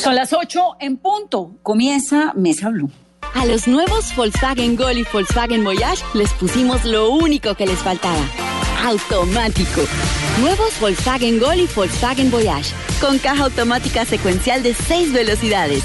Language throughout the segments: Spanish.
Son las 8 en punto. Comienza Mesa Blue. A los nuevos Volkswagen Gol y Volkswagen Voyage les pusimos lo único que les faltaba. Automático. Nuevos Volkswagen Gol y Volkswagen Voyage. Con caja automática secuencial de 6 velocidades,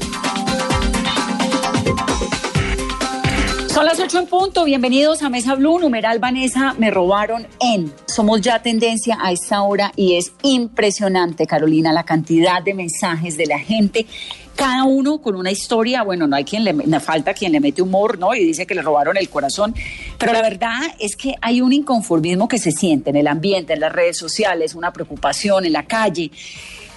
8 en punto. Bienvenidos a Mesa Blue. Numeral Vanessa, me robaron en. Somos ya tendencia a esta hora y es impresionante, Carolina, la cantidad de mensajes de la gente cada uno con una historia, bueno, no hay quien le falta quien le mete humor, ¿no? Y dice que le robaron el corazón, pero la verdad es que hay un inconformismo que se siente en el ambiente, en las redes sociales, una preocupación en la calle.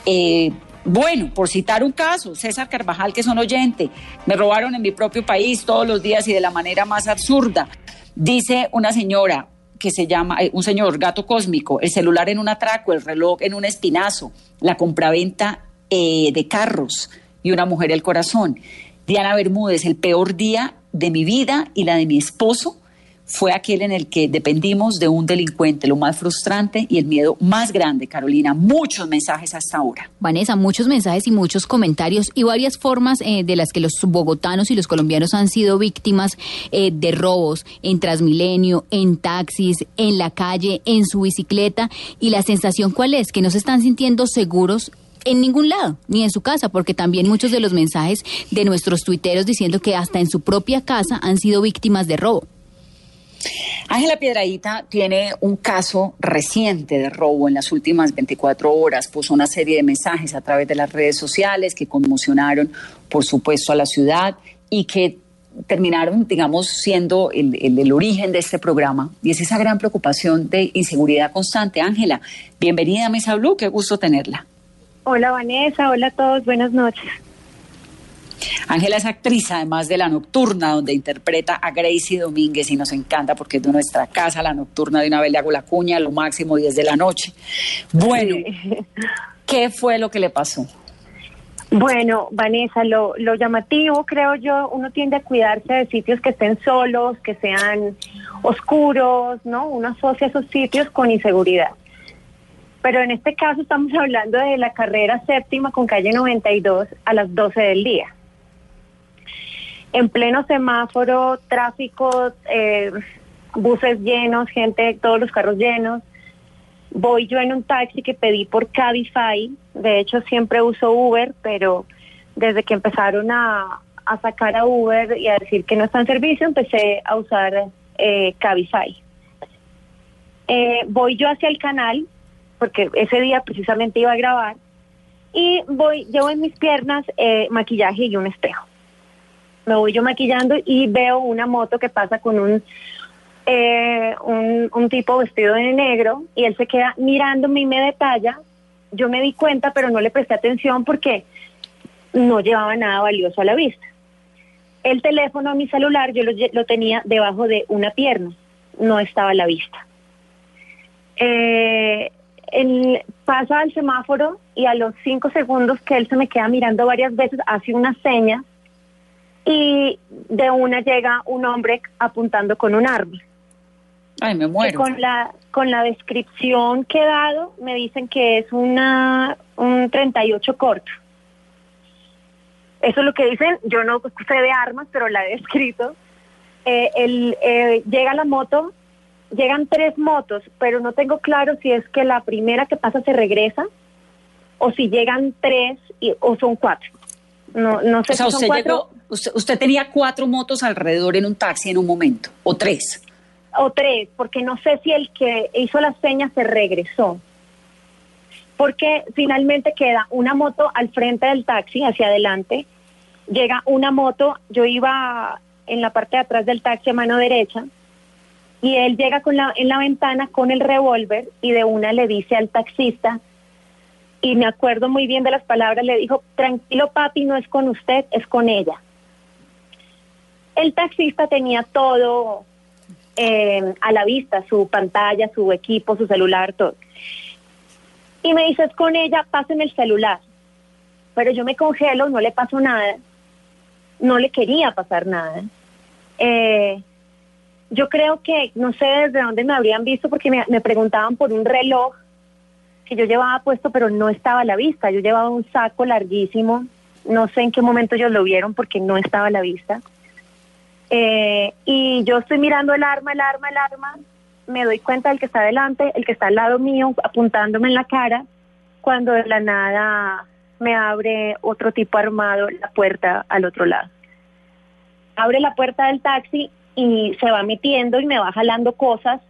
Eh, bueno, por citar un caso, César Carvajal, que son oyente, me robaron en mi propio país todos los días y de la manera más absurda. Dice una señora que se llama, eh, un señor gato cósmico, el celular en un atraco, el reloj en un espinazo, la compraventa eh, de carros, y una mujer el corazón. Diana Bermúdez, el peor día de mi vida y la de mi esposo fue aquel en el que dependimos de un delincuente, lo más frustrante y el miedo más grande, Carolina. Muchos mensajes hasta ahora. Vanessa, muchos mensajes y muchos comentarios y varias formas eh, de las que los bogotanos y los colombianos han sido víctimas eh, de robos en Transmilenio, en taxis, en la calle, en su bicicleta. Y la sensación cuál es, que no se están sintiendo seguros en ningún lado, ni en su casa, porque también muchos de los mensajes de nuestros tuiteros diciendo que hasta en su propia casa han sido víctimas de robo. Ángela Piedradita tiene un caso reciente de robo en las últimas 24 horas. Puso una serie de mensajes a través de las redes sociales que conmocionaron, por supuesto, a la ciudad y que terminaron, digamos, siendo el, el, origen de este programa. Y es esa gran preocupación de inseguridad constante. Ángela, bienvenida a Mesa Blue, qué gusto tenerla. Hola Vanessa, hola a todos, buenas noches. Ángela es actriz, además de La Nocturna, donde interpreta a Gracie Domínguez y nos encanta porque es de nuestra casa, La Nocturna, de una vez le hago la cuña, lo máximo 10 de la noche. Bueno, ¿qué fue lo que le pasó? Bueno, Vanessa, lo, lo llamativo, creo yo, uno tiende a cuidarse de sitios que estén solos, que sean oscuros, ¿no? Uno asocia esos sitios con inseguridad pero en este caso estamos hablando de la carrera séptima con calle 92 a las 12 del día. En pleno semáforo, tráfico, eh, buses llenos, gente, todos los carros llenos. Voy yo en un taxi que pedí por Cabify, de hecho siempre uso Uber, pero desde que empezaron a, sacar a Uber y a decir que no está en servicio, empecé a usar eh, Cabify. Eh, voy yo hacia el canal, porque ese día precisamente iba a grabar, y voy, llevo en mis piernas maquillaje y un espejo. Me voy yo maquillando y veo una moto que pasa con un, eh, un, tipo vestido de negro y él se queda mirándome y me detalla. Yo me di cuenta, pero no le presté atención porque no llevaba nada valioso a la vista. El teléfono, mi celular, yo lo, lo tenía debajo de una pierna, no estaba a la vista. Eh, él pasa al semáforo y a los cinco segundos que él se me queda mirando varias veces, hace una seña y de una llega un hombre apuntando con un arma. Ay, me muero. con la, con la descripción que he dado, me dicen que es una, un 38 corto. Eso es lo que dicen, yo no sé de armas, pero la he descrito. Eh, eh, llega la moto llegan tres motos, pero no tengo claro si es que la primera que pasa se regresa o si llegan tres y, o son cuatro. No, no sé si son cuatro. Usted, tenía cuatro motos alrededor en un taxi en un momento, o tres. O tres, porque no sé si el que hizo las señas se regresó. Porque finalmente queda una moto al frente del taxi, hacia adelante, llega una moto, yo iba en la parte de atrás del taxi a mano derecha, y él llega con la, en la ventana con el revólver y de una le dice al taxista, y me acuerdo muy bien de las palabras, le dijo, tranquilo papi, no es con usted, es con ella. El taxista tenía todo eh, a la vista, su pantalla, su equipo, su celular, todo. Y me dices con ella, pasen el celular. Pero yo me congelo, no le pasó nada. No le quería pasar nada. Eh, yo creo que, no sé desde dónde me habrían visto, porque me, me preguntaban por un reloj que yo llevaba puesto, pero no estaba a la vista. Yo llevaba un saco larguísimo. No sé en qué momento ellos lo vieron porque no estaba a la vista. Eh, y yo estoy mirando el arma, el arma, el arma. Me doy cuenta del que está delante, el que está al lado mío, apuntándome en la cara, cuando de la nada me abre otro tipo armado la puerta al otro lado. Abre la puerta del taxi y se va metiendo y me va jalando cosas,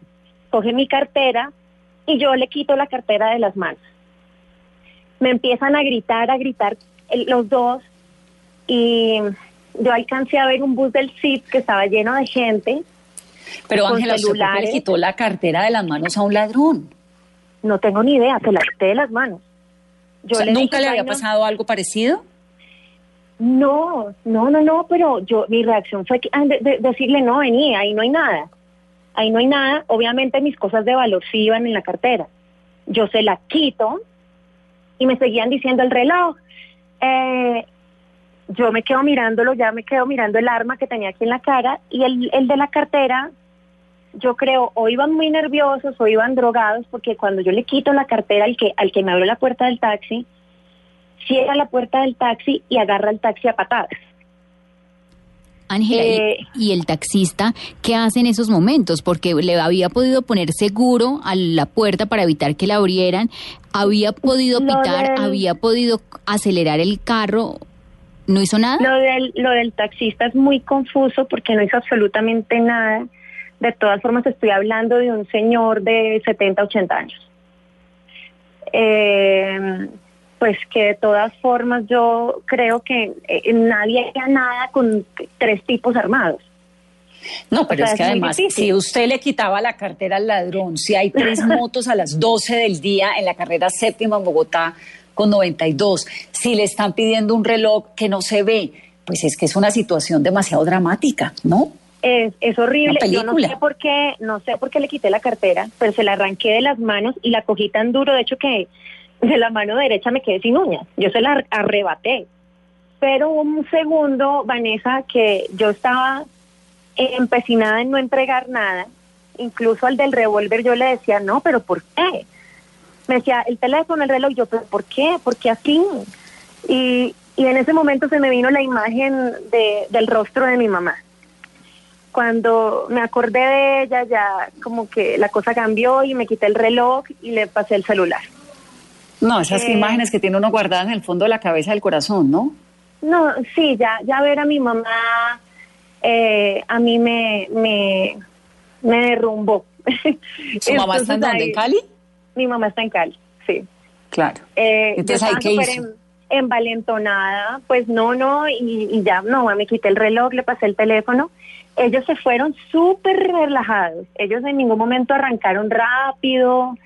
coge mi cartera y yo le quito la cartera de las manos. Me empiezan a gritar, a gritar los dos y yo alcancé a ver un bus del CIP que estaba lleno de gente. Pero Ángela, ¿usted le quitó la cartera de las manos a un ladrón? No tengo ni idea, se la quité de las manos. ¿Nunca le había pasado algo parecido? No, no, no, no, pero yo mi reacción fue ah, decirle no, vení, ahí no hay nada. Ahí no hay nada. Obviamente mis cosas de valor sí iban en la cartera. Yo se la quito y me seguían diciendo el reloj. Eh, yo me quedo mirándolo, ya me quedo mirando el arma que tenía aquí en la cara y el, el de la cartera, yo creo, o iban muy nerviosos o iban drogados porque cuando yo le quito la cartera al que, al que me abrió la puerta del taxi, cierra la puerta del taxi y agarra el taxi a patadas. Ángela, eh, ¿y, el taxista qué hace en esos momentos? Porque le había podido poner seguro a la puerta para evitar que la abrieran, había podido pitar, había podido acelerar el carro, ¿no hizo nada? Lo del, lo del taxista es muy confuso porque no hizo absolutamente nada. De todas formas, estoy hablando de un señor de 70, 80 años. Eh, pues que de todas formas yo creo que eh, nadie haría nada con tres tipos armados. No, pero es que además, si usted le quitaba la cartera al ladrón, si hay tres motos a las 12 del día en la carrera séptima en Bogotá con 92, si le están pidiendo un reloj que no se ve, pues es que es una situación demasiado dramática, ¿no? Es, es horrible. Yo no sé por qué, no sé por qué le quité la cartera, pero se la arranqué de las manos y la cogí tan duro, de hecho que de la mano derecha me quedé sin uñas. Yo se la arrebaté. Pero un segundo, Vanessa, que yo estaba empecinada en no entregar nada. Incluso al del revólver yo le decía, no, pero ¿por qué? Me decía, el teléfono, el reloj. Yo, ¿pero por qué? ¿Por qué así? Y, y en ese momento se me vino la imagen de, del rostro de mi mamá. Cuando me acordé de ella, ya como que la cosa cambió y me quité el reloj y le pasé el celular. No, esas eh, imágenes que tiene uno guardadas en el fondo de la cabeza del corazón, ¿no? No, sí, ya, ya ver a mi mamá, eh, a mí me, me, me derrumbó. ¿Su mamá está en dónde, en Cali? Mi mamá está en Cali, sí. Claro. Eh, Entonces, ¿hay que hizo? envalentonada, pues no, no, y, y, ya, no, me quité el reloj, le pasé el teléfono. Ellos se fueron súper relajados. Ellos en ningún momento arrancaron rápido,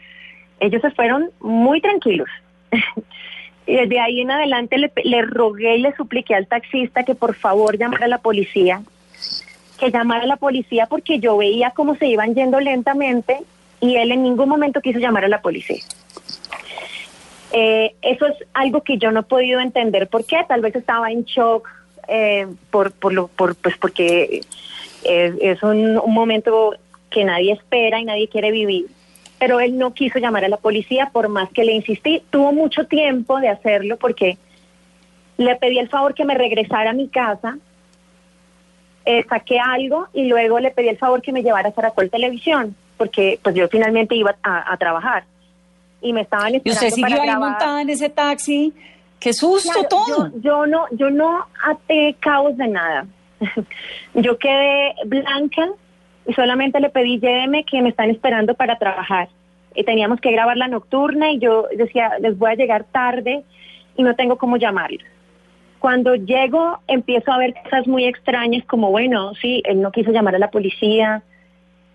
ellos se fueron muy tranquilos. y desde ahí en adelante le, rogué y le supliqué al taxista que por favor llamara a la policía, que llamara a la policía porque yo veía cómo se iban yendo lentamente y él en ningún momento quiso llamar a la policía. Eh, eso es algo que yo no he podido entender por qué, tal vez estaba en shock eh, por, por lo, por, pues porque es, un momento que nadie espera y nadie quiere vivir pero él no quiso llamar a la policía por más que le insistí. Tuvo mucho tiempo de hacerlo porque le pedí el favor que me regresara a mi casa, eh, saqué algo y luego le pedí el favor que me llevara a Caracol Televisión, porque pues yo finalmente iba a, trabajar y me estaban esperando ¿Y usted siguió ahí montada en ese taxi? ¡Qué susto todo! Yo, yo, no, yo no até cabos de nada. yo quedé blanca y solamente le pedí lléveme que me están esperando para trabajar. Y teníamos que grabar la nocturna y yo decía, les voy a llegar tarde y no tengo cómo llamarlos. Cuando llego empiezo a ver cosas muy extrañas como, bueno, sí, él no quiso llamar a la policía,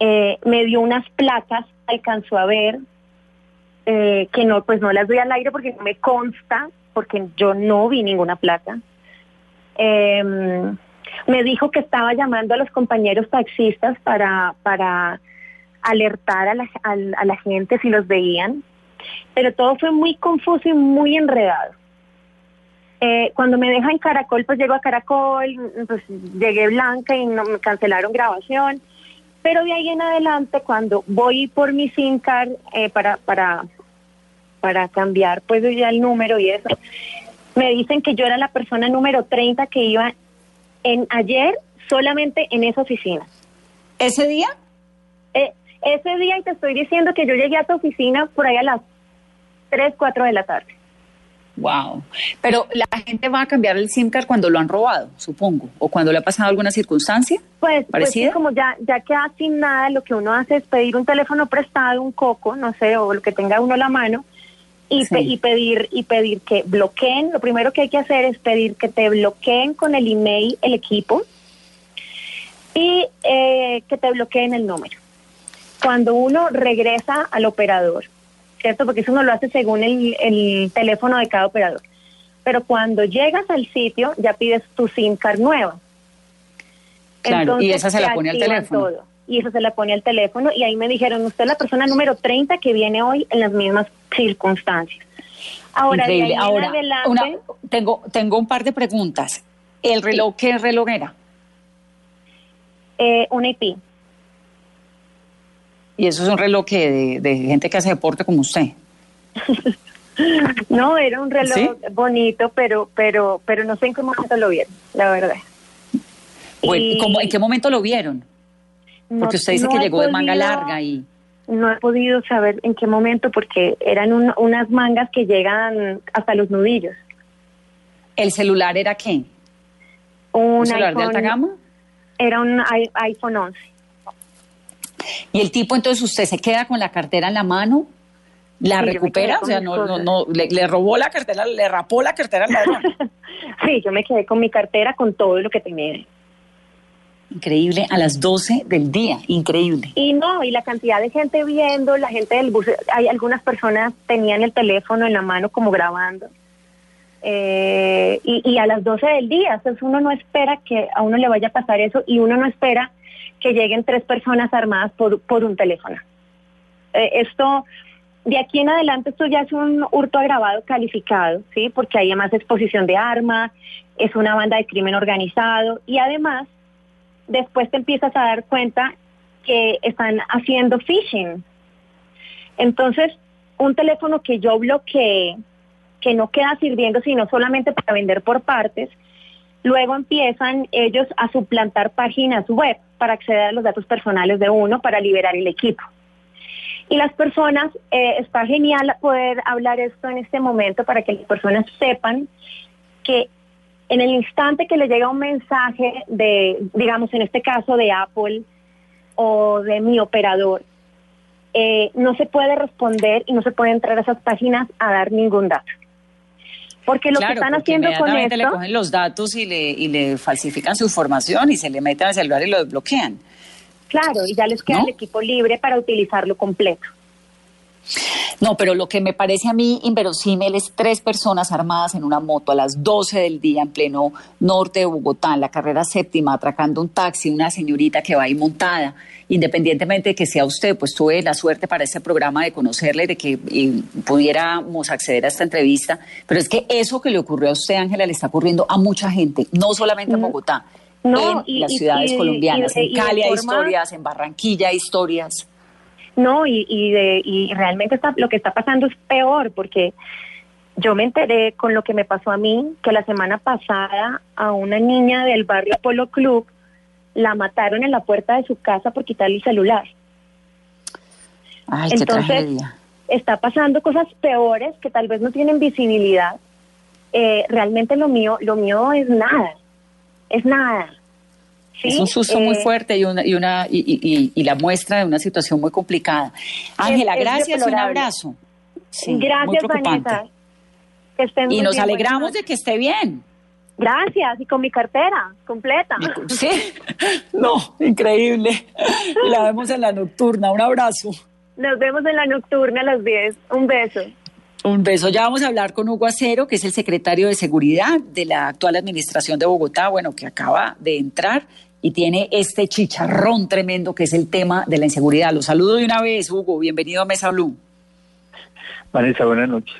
eh, me dio unas placas, alcanzó a ver, eh, que no, pues no las doy al aire porque no me consta, porque yo no vi ninguna placa. Eh, Me dijo que estaba llamando a los compañeros taxistas para, para alertar a la, a la gente si los veían, pero todo fue muy confuso y muy enredado. Eh, cuando me dejan Caracol, pues llego a Caracol, pues llegué blanca y no me cancelaron grabación. Pero de ahí en adelante, cuando voy por mi SIM card eh, para, para, para cambiar pues ya el número y eso, me dicen que yo era la persona número 30 que iba en ayer solamente en esa oficina. ¿Ese día? Eh, ese día y te estoy diciendo que yo llegué a tu oficina por ahí a las 3, 4 de la tarde. Wow. Pero la gente va a cambiar el SIM card cuando lo han robado, supongo, o cuando le ha pasado alguna circunstancia. Pues, pues como ya ya queda sin nada, lo que uno hace es pedir un teléfono prestado, un coco, no sé, o lo que tenga uno a la mano y, y pedir y pedir que bloqueen. Lo primero que hay que hacer es pedir que te bloqueen con el email el equipo y eh, que te bloqueen el número. Cuando uno regresa al operador ¿cierto? Porque eso no lo hace según el, teléfono de cada operador. Pero cuando llegas al sitio, ya pides tu SIM card nueva. Claro, y esa se la pone al teléfono. y esa se la pone al teléfono y ahí me dijeron, usted es la persona número 30 que viene hoy en las mismas circunstancias. Ahora, Ahora tengo, tengo un par de preguntas. ¿El reloj qué reloj era? Eh, un IP. Y eso es un reloj de, de gente que hace deporte como usted. no, era un reloj bonito, pero, pero, pero no sé en qué momento lo vieron, la verdad. ¿En qué momento lo vieron? Porque usted dice que llegó de manga larga y... No he podido saber en qué momento porque eran unas mangas que llegan hasta los nudillos. ¿El celular era qué? ¿Un, celular de alta gama? Era un iPhone 11. Y el tipo, entonces, usted se queda con la cartera en la mano, la recupera, o sea, no, no, no, le, robó la cartera, le rapó la cartera al ladrón. sí, yo me quedé con mi cartera, con todo lo que tenía. Increíble, a las 12 del día, increíble. Y no, y la cantidad de gente viendo, la gente del bus, hay algunas personas tenían el teléfono en la mano como grabando. Eh, y, y, a las 12 del día, entonces uno no espera que a uno le vaya a pasar eso y uno no espera que lleguen tres personas armadas por, por un teléfono. Eh, esto, de aquí en adelante, esto ya es un hurto agravado calificado, ¿sí? Porque hay más exposición de armas, es una banda de crimen organizado y además, después te empiezas a dar cuenta que están haciendo phishing. Entonces, un teléfono que yo bloqueé, que no queda sirviendo sino solamente para vender por partes, luego empiezan ellos a suplantar páginas web para acceder a los datos personales de uno para liberar el equipo. Y las personas, eh, está genial poder hablar esto en este momento para que las personas sepan que en el instante que le llega un mensaje de, digamos, en este caso de Apple o de mi operador, eh, no se puede responder y no se puede entrar a esas páginas a dar ningún dato. Porque lo que están haciendo con esto... le cogen los datos y le, y le falsifican su información y se le meten al celular y lo desbloquean. Claro, y ya les queda el equipo libre para utilizarlo completo. No, pero lo que me parece a mí inverosímil es tres personas armadas en una moto a las 12 del día en pleno norte de Bogotá, en la carrera séptima, atracando un taxi, una señorita que va ahí montada, independientemente de que sea usted, pues tuve la suerte para este programa de conocerle, de que pudiéramos acceder a esta entrevista, pero es que eso que le ocurrió a usted, Ángela, le está ocurriendo a mucha gente, no solamente en mm. Bogotá, en las ciudades colombianas, en Cali hay historias, en Barranquilla hay historias. No, y, y, de, y realmente está, lo que está pasando es peor porque yo me enteré con lo que me pasó a mí, que la semana pasada a una niña del barrio Polo Club la mataron en la puerta de su casa por quitarle el celular. Ay, Entonces, está pasando cosas peores que tal vez no tienen visibilidad. Eh, realmente lo mío, lo mío es nada, es nada. Es un susto muy eh, fuerte y una y una y, y, la muestra de una situación muy complicada. Ángela, gracias un abrazo. gracias, Vanessa. y nos alegramos de que esté bien. Gracias, y con mi cartera completa. Sí, no, increíble. La vemos en la nocturna. Un abrazo. Nos vemos en la nocturna a las 10. Un beso. Un beso. Ya vamos a hablar con Hugo Acero, que es el secretario de Seguridad de la actual administración de Bogotá, bueno, que acaba de entrar y tiene este chicharrón tremendo que es el tema de la inseguridad. Los saludo de una vez, Hugo. Bienvenido a Mesa Blue. Vanessa, buenas noches.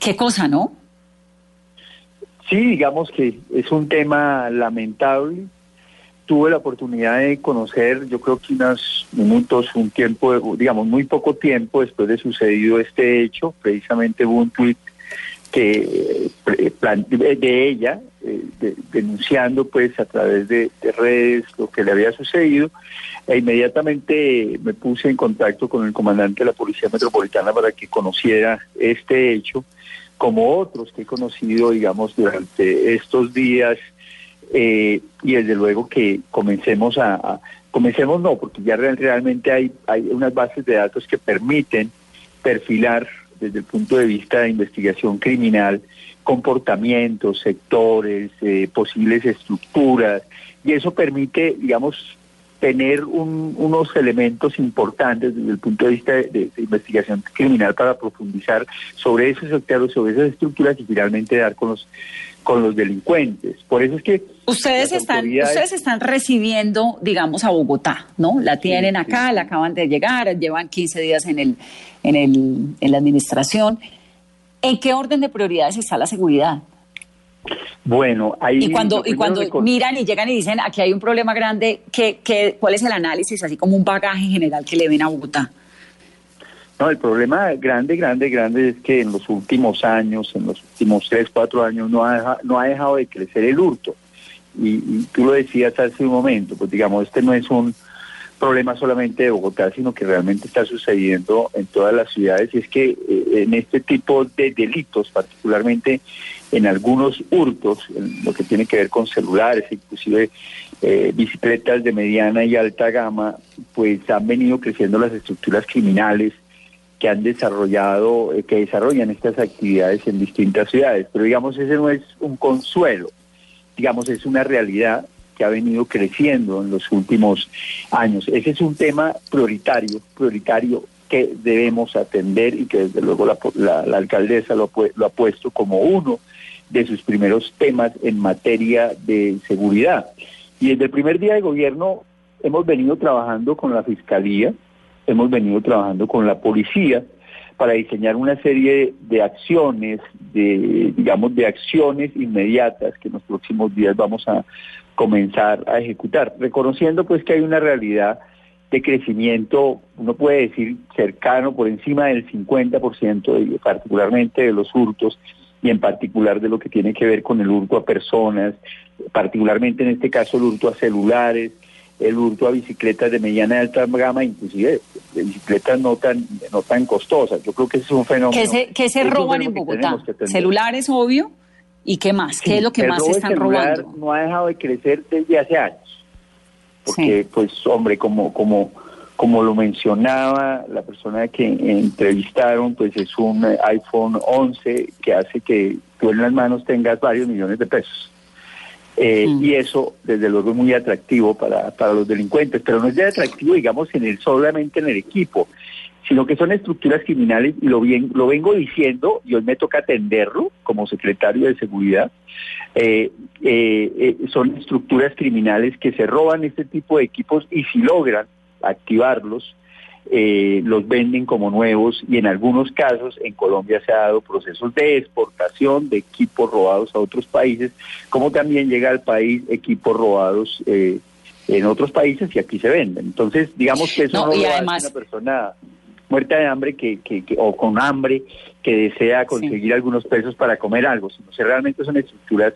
Qué cosa, ¿no? Sí, digamos que es un tema lamentable tuve la oportunidad de conocer, yo creo que unos minutos, un tiempo, digamos, muy poco tiempo después de sucedido este hecho, precisamente hubo un tuit que eh, de ella, eh, denunciando pues a través de, redes lo que le había sucedido, e inmediatamente me puse en contacto con el comandante de la Policía Metropolitana para que conociera este hecho, como otros que he conocido, digamos, durante estos días eh, y desde luego que comencemos a, comencemos no, porque ya realmente hay, hay unas bases de datos que permiten perfilar desde el punto de vista de investigación criminal comportamientos, sectores, eh, posibles estructuras, y eso permite, digamos, tener unos elementos importantes desde el punto de vista de, investigación criminal para profundizar sobre esos sectores, sobre esas estructuras y finalmente dar con los con los delincuentes. Por eso es que ustedes están ustedes están recibiendo, digamos, a Bogotá, ¿no? La tienen acá, la acaban de llegar, llevan 15 días en el en el en la administración. ¿En qué orden de prioridades está la seguridad? Bueno, ahí y cuando y cuando miran y llegan y dicen aquí hay un problema grande, ¿qué, qué, ¿cuál es el análisis así como un bagaje general que le ven a Bogotá? No, el problema grande, grande, grande es que en los últimos años, en los últimos tres, cuatro años, no ha, no ha dejado de crecer el hurto. Y, tú lo decías hace un momento, pues digamos, este no es un problema solamente de Bogotá, sino que realmente está sucediendo en todas las ciudades. Y es que eh, en este tipo de delitos, particularmente en algunos hurtos, en lo que tiene que ver con celulares, inclusive eh, bicicletas de mediana y alta gama, pues han venido creciendo las estructuras criminales que han desarrollado, eh, que desarrollan estas actividades en distintas ciudades. Pero digamos, ese no es un consuelo, digamos, es una realidad que ha venido creciendo en los últimos años. Ese es un tema prioritario, prioritario que debemos atender y que desde luego la, alcaldesa lo, lo ha puesto como uno de sus primeros temas en materia de seguridad. Y desde el primer día de gobierno hemos venido trabajando con la Fiscalía, hemos venido trabajando con la policía para diseñar una serie de acciones, de digamos de acciones inmediatas que en los próximos días vamos a comenzar a ejecutar, reconociendo pues que hay una realidad de crecimiento, uno puede decir cercano por encima del 50%, de, particularmente de los hurtos y en particular de lo que tiene que ver con el hurto a personas, particularmente en este caso el hurto a celulares, el hurto a bicicletas de mediana y alta gama, inclusive de bicicletas no tan no tan costosas. Yo creo que ese es un fenómeno. ¿Qué se, roban en Bogotá? Celulares, obvio. ¿Y qué más? ¿Qué es lo que más se están robando? No ha dejado de crecer desde hace años. Porque, pues, hombre, como, como, como lo mencionaba la persona que entrevistaron, pues es un iPhone 11 que hace que tú en las manos tengas varios millones de pesos. Eh, mm. Y eso, desde luego, es muy atractivo para, para los delincuentes, pero no es de atractivo, digamos, en el, solamente en el equipo, sino que son estructuras criminales, y lo, bien, lo vengo diciendo, y hoy me toca atenderlo como secretario de Seguridad, eh, eh, son estructuras criminales que se roban este tipo de equipos y si logran activarlos, eh, los venden como nuevos y en algunos casos en Colombia se ha dado procesos de exportación de equipos robados a otros países, como también llega al país equipos robados eh, en otros países y aquí se venden. Entonces, digamos que eso no, lo además... una persona muerta de hambre que, que, o con hambre que desea conseguir algunos pesos para comer algo, sino que realmente son estructuras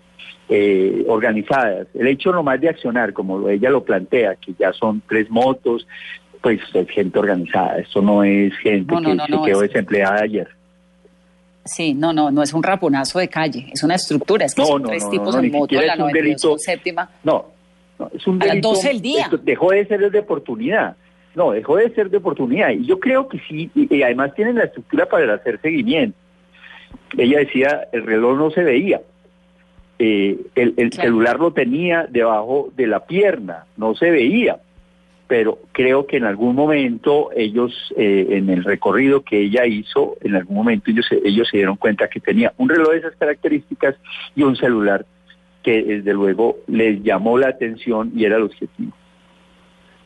eh, organizadas. El hecho nomás de accionar, como ella lo plantea, que ya son tres motos, pues es gente organizada, esto no es gente que se quedó desempleada ayer. Sí, no, no, no es un raponazo de calle, es una estructura, es que son tres tipos en moto, la un delito, séptima. No, no, es un delito. A las 12 del día. Dejó de ser de oportunidad. No, dejó de ser de oportunidad. Y yo creo que sí, y, además tienen la estructura para hacer seguimiento. Ella decía, el reloj no se veía. Eh, el, celular lo tenía debajo de la pierna, no se veía pero creo que en algún momento ellos, eh, en el recorrido que ella hizo, en algún momento ellos, ellos se dieron cuenta que tenía un reloj de esas características y un celular que desde luego les llamó la atención y era el objetivo.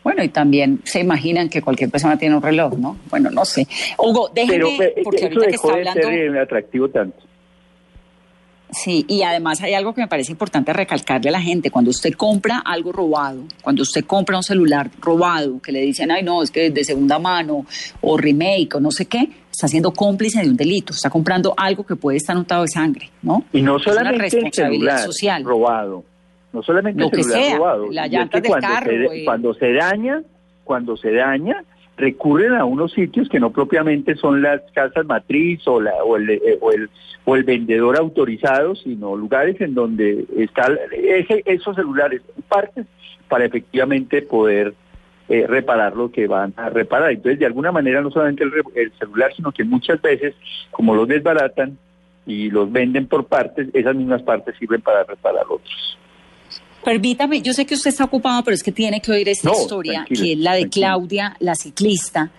Bueno, y también se imaginan que cualquier persona tiene un reloj, ¿no? Bueno, no sé. Hugo, déjeme, Pero, eh, porque eso dejó de ser atractivo tanto. Sí, y además hay algo que me parece importante recalcarle a la gente. Cuando usted compra algo robado, cuando usted compra un celular robado, que le dicen, ay, no, es que es de segunda mano o remake o no sé qué, está siendo cómplice de un delito. Está comprando algo que puede estar notado de sangre, ¿no? Y no solamente el celular social. robado, no solamente el celular robado. La llanta del carro. cuando se daña, cuando se daña, recurren a unos sitios que no propiamente son las casas matriz o, la, o, el, eh, o, el, o el vendedor autorizado, sino lugares en donde están esos celulares, partes para efectivamente poder eh, reparar lo que van a reparar. Entonces, de alguna manera, no solamente el, el celular, sino que muchas veces, como los desbaratan y los venden por partes, esas mismas partes sirven para reparar otros. Permítame, yo sé que usted está ocupado, pero es que tiene que oír esta historia, que es la de Claudia, la ciclista,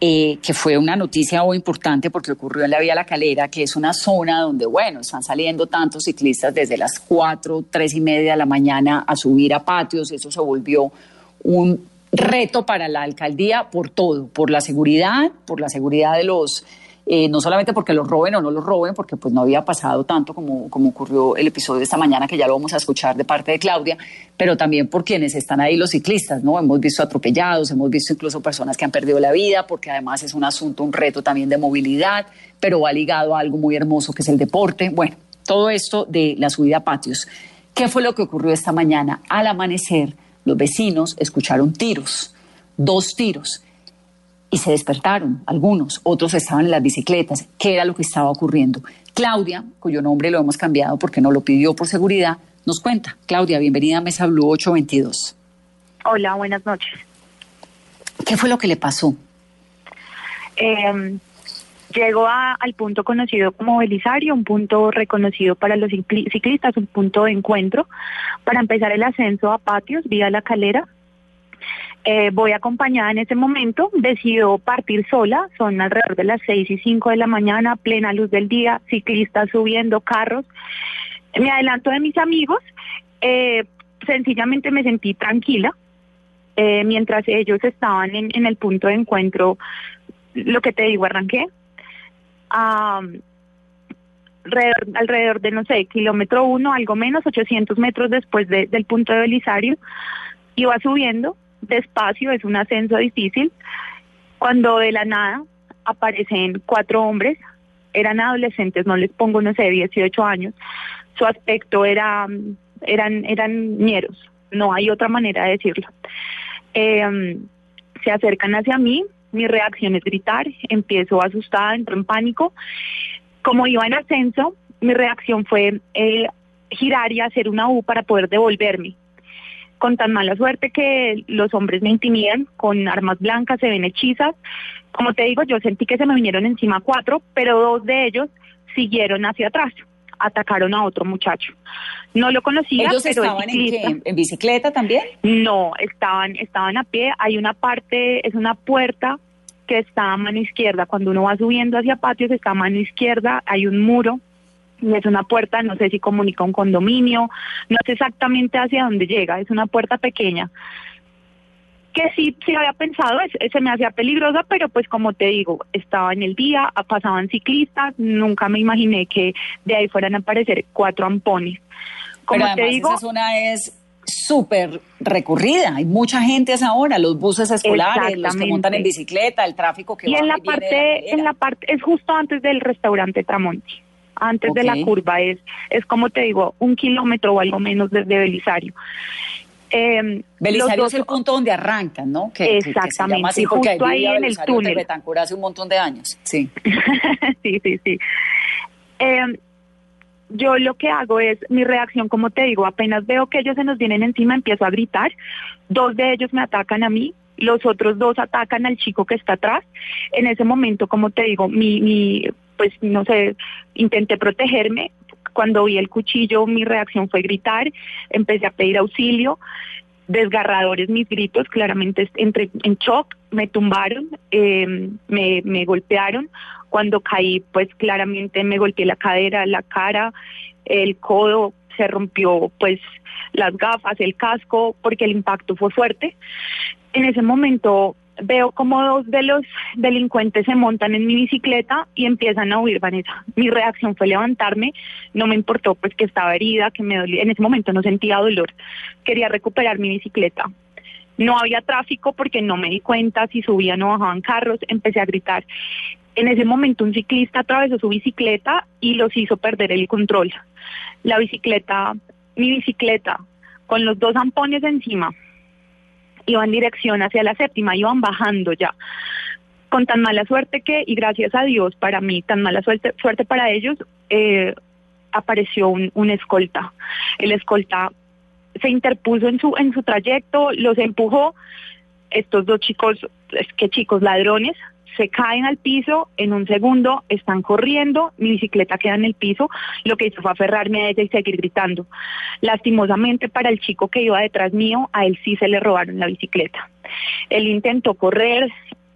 eh, que fue una noticia muy importante porque ocurrió en la Vía La Calera, que es una zona donde, bueno, están saliendo tantos ciclistas desde las 4, 3 y media de la mañana a subir a patios. Eso se volvió un reto para la alcaldía por todo, por la seguridad, por la seguridad de los eh, no solamente porque los roben o no los roben, porque pues no había pasado tanto como, como ocurrió el episodio de esta mañana, que ya lo vamos a escuchar de parte de Claudia, pero también por quienes están ahí los ciclistas, ¿no? Hemos visto atropellados, hemos visto incluso personas que han perdido la vida, porque además es un asunto, un reto también de movilidad, pero va ligado a algo muy hermoso que es el deporte. Bueno, todo esto de la subida a patios. ¿Qué fue lo que ocurrió esta mañana? Al amanecer, los vecinos escucharon tiros, dos tiros y se despertaron algunos, otros estaban en las bicicletas. ¿Qué era lo que estaba ocurriendo? Claudia, cuyo nombre lo hemos cambiado porque no lo pidió por seguridad, nos cuenta. Claudia, bienvenida a Mesa Blue 822. Hola, buenas noches. ¿Qué fue lo que le pasó? Eh, llegó al punto conocido como Belisario, un punto reconocido para los ciclistas, un punto de encuentro, para empezar el ascenso a patios vía la calera eh, voy acompañada en ese momento, decido partir sola, son alrededor de las seis y cinco de la mañana, plena luz del día, ciclistas subiendo carros. Me adelanto de mis amigos, eh, sencillamente me sentí tranquila, eh, mientras ellos estaban en, el punto de encuentro, lo que te digo, arranqué. alrededor, de, no sé, kilómetro uno, algo menos, 800 metros después del punto de Belisario, iba subiendo, despacio, es un ascenso difícil, cuando de la nada aparecen cuatro hombres, eran adolescentes, no les pongo, no sé, 18 años, su aspecto era, eran, eran ñeros, no hay otra manera de decirlo. Em, se acercan hacia mí, mi reacción es gritar, empiezo asustada, entro en pánico. Como iba en ascenso, mi reacción fue eh, girar y hacer una U para poder devolverme con tan mala suerte que los hombres me intimidan con armas blancas, se ven hechizas. Como te digo, yo sentí que se me vinieron encima cuatro, pero dos de ellos siguieron hacia atrás, atacaron a otro muchacho. No lo conocía, ¿Ellos estaban en, en bicicleta también? No, estaban, estaban a pie. Hay una parte, es una puerta que está a mano izquierda. Cuando uno va subiendo hacia patios, está a mano izquierda, hay un muro es una puerta, no sé si comunica un condominio, no sé exactamente hacia dónde llega, es una puerta pequeña. Que sí, sí había pensado, se me hacía peligrosa, pero pues como te digo, estaba en el día, pasaban ciclistas, nunca me imaginé que de ahí fueran a aparecer cuatro ampones. Como te digo, esa zona es súper recurrida, hay mucha gente a esa hora, los buses escolares, los que montan en bicicleta, el tráfico que y en la parte, en la parte, es justo antes del restaurante Tramonti antes de la curva, es, es como te digo, un kilómetro o algo menos desde Belisario. Eh, Belisario es el punto donde arrancan, ¿no? Que, exactamente, así porque justo ahí en el túnel. De hace un montón de años, sí. sí, sí, sí. Em, yo lo que hago es, mi reacción, como te digo, apenas veo que ellos se nos vienen encima, empiezo a gritar. Dos de ellos me atacan a mí, los otros dos atacan al chico que está atrás. En ese momento, como te digo, mi, mi pues no sé, intenté protegerme. Cuando vi el cuchillo, mi reacción fue gritar, empecé a pedir auxilio. desgarradores mis gritos, claramente entré en shock, me tumbaron, eh, me, me golpearon. Cuando caí, pues claramente me golpeé la cadera, la cara, el codo, se rompió pues las gafas, el casco, porque el impacto fue fuerte. En ese momento veo como dos de los delincuentes se montan en mi bicicleta y empiezan a huir, Vanessa. Mi reacción fue levantarme, no me importó pues que estaba herida, que me dolía, en ese momento no sentía dolor, quería recuperar mi bicicleta. No había tráfico porque no me di cuenta si subían o bajaban carros, empecé a gritar. En ese momento un ciclista atravesó su bicicleta y los hizo perder el control. La bicicleta, mi bicicleta, con los dos zampones encima, iban dirección hacia la séptima, iban bajando ya. Con tan mala suerte que, y gracias a Dios para mí, tan mala suerte, suerte para ellos, eh, apareció un, un escolta. El escolta se interpuso en su, en su trayecto, los empujó. Estos dos chicos, es que chicos ladrones, se caen al piso, en un segundo están corriendo, mi bicicleta queda en el piso, lo que hizo fue aferrarme a ella y seguir gritando. Lastimosamente para el chico que iba detrás mío, a él sí se le robaron la bicicleta. Él intentó correr,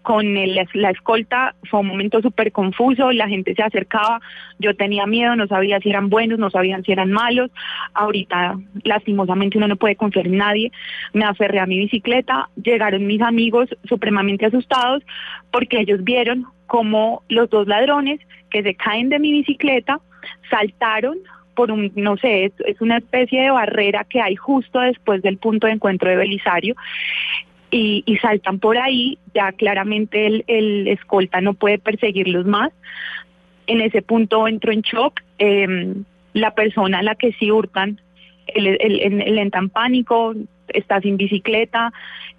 con la escolta fue un momento súper confuso, la gente se acercaba, yo tenía miedo, no sabía si eran buenos, no sabían si eran malos, ahorita lastimosamente uno no puede confiar en nadie, me aferré a mi bicicleta, llegaron mis amigos supremamente asustados porque ellos vieron como los dos ladrones que se caen de mi bicicleta saltaron por un, no sé, es, una especie de barrera que hay justo después del punto de encuentro de Belisario y, saltan por ahí, ya claramente el, escolta no puede perseguirlos más. En ese punto entro en shock. Em, la persona a la que sí hurtan, el, el, entra en pánico, está sin bicicleta,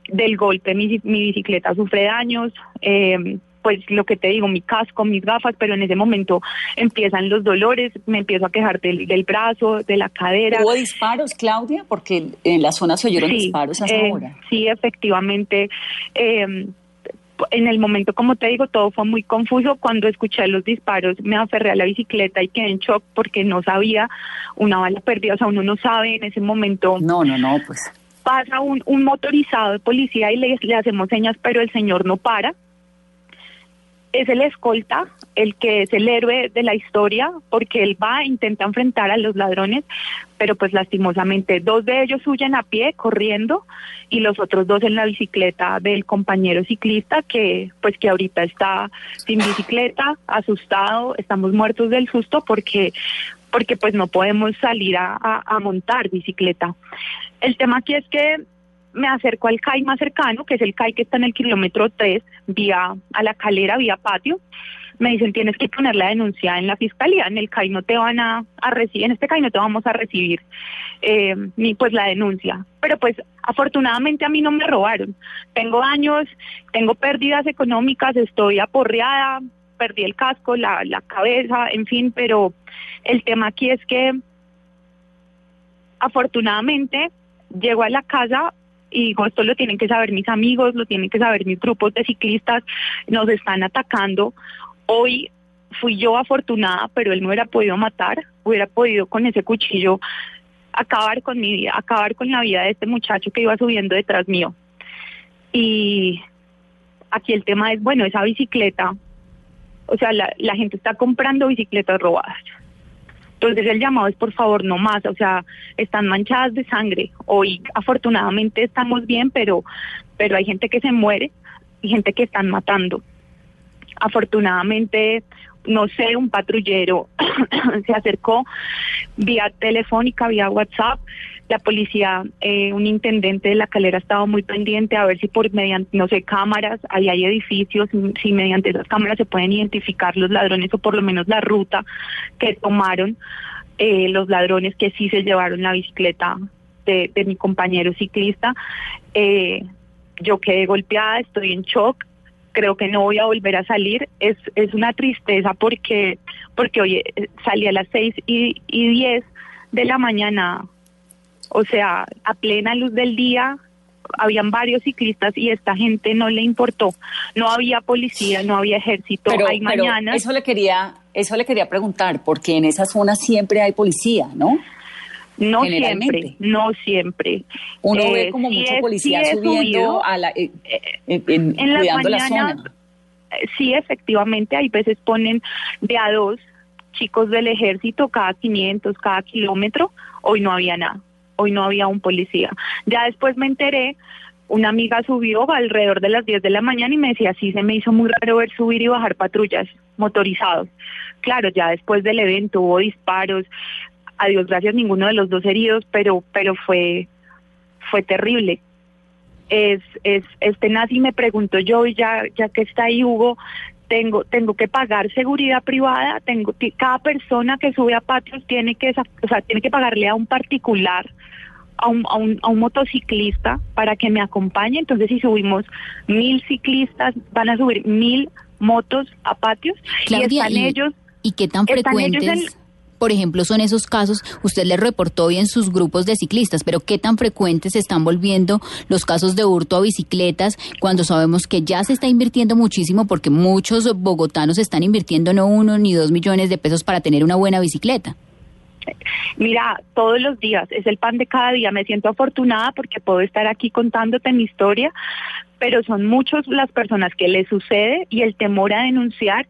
del golpe mi, mi bicicleta sufre daños. Eh, pues lo que te digo, mi casco, mis gafas, pero en ese momento empiezan los dolores, me empiezo a quejar del, brazo, de la cadera. ¿Hubo disparos, Claudia? Porque en la zona se oyeron disparos hasta eh, ahora. Sí, efectivamente. Em, en el momento, como te digo, todo fue muy confuso. Cuando escuché los disparos, me aferré a la bicicleta y quedé en shock porque no sabía una bala perdida. O sea, uno no sabe en ese momento. No, no, no, pues. Pasa un, un motorizado de policía y le, le hacemos señas, pero el señor no para es el escolta, el que es el héroe de la historia, porque él va, intenta enfrentar a los ladrones, pero pues lastimosamente dos de ellos huyen a pie, corriendo, y los otros dos en la bicicleta del compañero ciclista, que pues que ahorita está sin bicicleta, asustado, estamos muertos del susto porque porque pues no podemos salir a, a montar bicicleta. El tema aquí es que me acerco al CAI más cercano, que es el CAI que está en el kilómetro 3, vía a la calera, vía patio. Me dicen, tienes que poner la denuncia en la fiscalía, en el CAI no te van a, recibir, en este CAI no te vamos a recibir eh, ni pues la denuncia. Pero pues afortunadamente a mí no me robaron. Tengo daños, tengo pérdidas económicas, estoy aporreada, perdí el casco, la, la cabeza, en fin, pero el tema aquí es que afortunadamente llego a la casa y digo, esto lo tienen que saber mis amigos, lo tienen que saber mis grupos de ciclistas, nos están atacando. Hoy fui yo afortunada, pero él no hubiera podido matar, hubiera podido con ese cuchillo acabar con mi vida, acabar con la vida de este muchacho que iba subiendo detrás mío. Y aquí el tema es, bueno, esa bicicleta, o sea, la, la gente está comprando bicicletas robadas. Entonces el llamado es por favor no más, o sea, están manchadas de sangre. Hoy afortunadamente estamos bien, pero, pero hay gente que se muere y gente que están matando. Afortunadamente, no sé, un patrullero se acercó vía telefónica, vía WhatsApp, la policía, eh, un intendente de la calera estaba muy pendiente a ver si por mediante, no sé, cámaras, ahí hay edificios, si mediante esas cámaras se pueden identificar los ladrones o por lo menos la ruta que tomaron eh, los ladrones que sí se llevaron la bicicleta de, mi compañero ciclista. Eh, yo quedé golpeada, estoy en shock, creo que no voy a volver a salir. Es, es una tristeza porque, porque oye, salí a las seis y, y diez de la mañana o sea, a plena luz del día habían varios ciclistas y esta gente no le importó. No había policía, no había ejército. Pero, hay mañana. Eso le quería, eso le quería preguntar, porque en esa zona siempre hay policía, ¿no? No siempre, no siempre. Uno ve eh, como mucho policía subiendo a la, eh, eh, en, cuidando la zona. Sí, efectivamente, hay veces ponen de a dos chicos del ejército cada 500, cada kilómetro. Hoy no había nada, hoy no había un policía. Ya después me enteré, una amiga subió alrededor de las 10 de la mañana y me decía, sí, se me hizo muy raro ver subir y bajar patrullas motorizados. Claro, ya después del evento hubo disparos, a Dios gracias ninguno de los dos heridos, pero, pero fue, fue terrible. Es, es, este nazi me preguntó yo, ya, ya que está ahí Hugo, tengo, tengo que pagar seguridad privada, tengo, cada persona que sube a patios tiene que, o sea, tiene que pagarle a un particular, a un, a un, a un motociclista para que me acompañe. Entonces, si subimos mil ciclistas, van a subir mil motos a patios y están ellos. ¿Y qué tan frecuentes? Por ejemplo, son esos casos, usted le reportó hoy en sus grupos de ciclistas, pero ¿qué tan frecuentes se están volviendo los casos de hurto a bicicletas cuando sabemos que ya se está invirtiendo muchísimo porque muchos bogotanos están invirtiendo no uno ni dos millones de pesos para tener una buena bicicleta? Mira, todos los días es el pan de cada día. Me siento afortunada porque puedo estar aquí contándote mi historia, pero son muchos las personas que le sucede y el temor a denunciar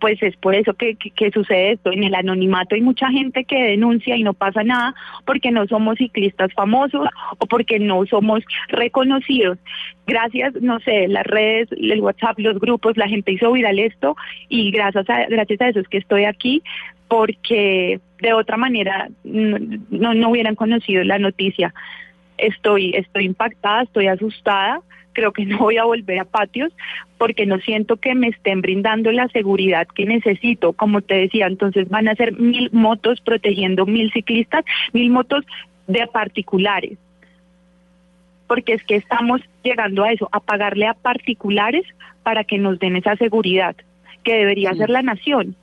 pues es por eso que, que, sucede esto. En el anonimato hay mucha gente que denuncia y no pasa nada porque no somos ciclistas famosos o porque no somos reconocidos. Gracias, no sé, las redes, el WhatsApp, los grupos, la gente hizo viral esto y gracias a, gracias a eso es que estoy aquí porque de otra manera no, no hubieran conocido la noticia. Estoy, estoy impactada, estoy asustada creo que no voy a volver a patios porque no siento que me estén brindando la seguridad que necesito. Como te decía, entonces van a ser mil motos protegiendo mil ciclistas, mil motos de particulares. Porque es que estamos llegando a eso, a pagarle a particulares para que nos den esa seguridad, que debería ser la nación,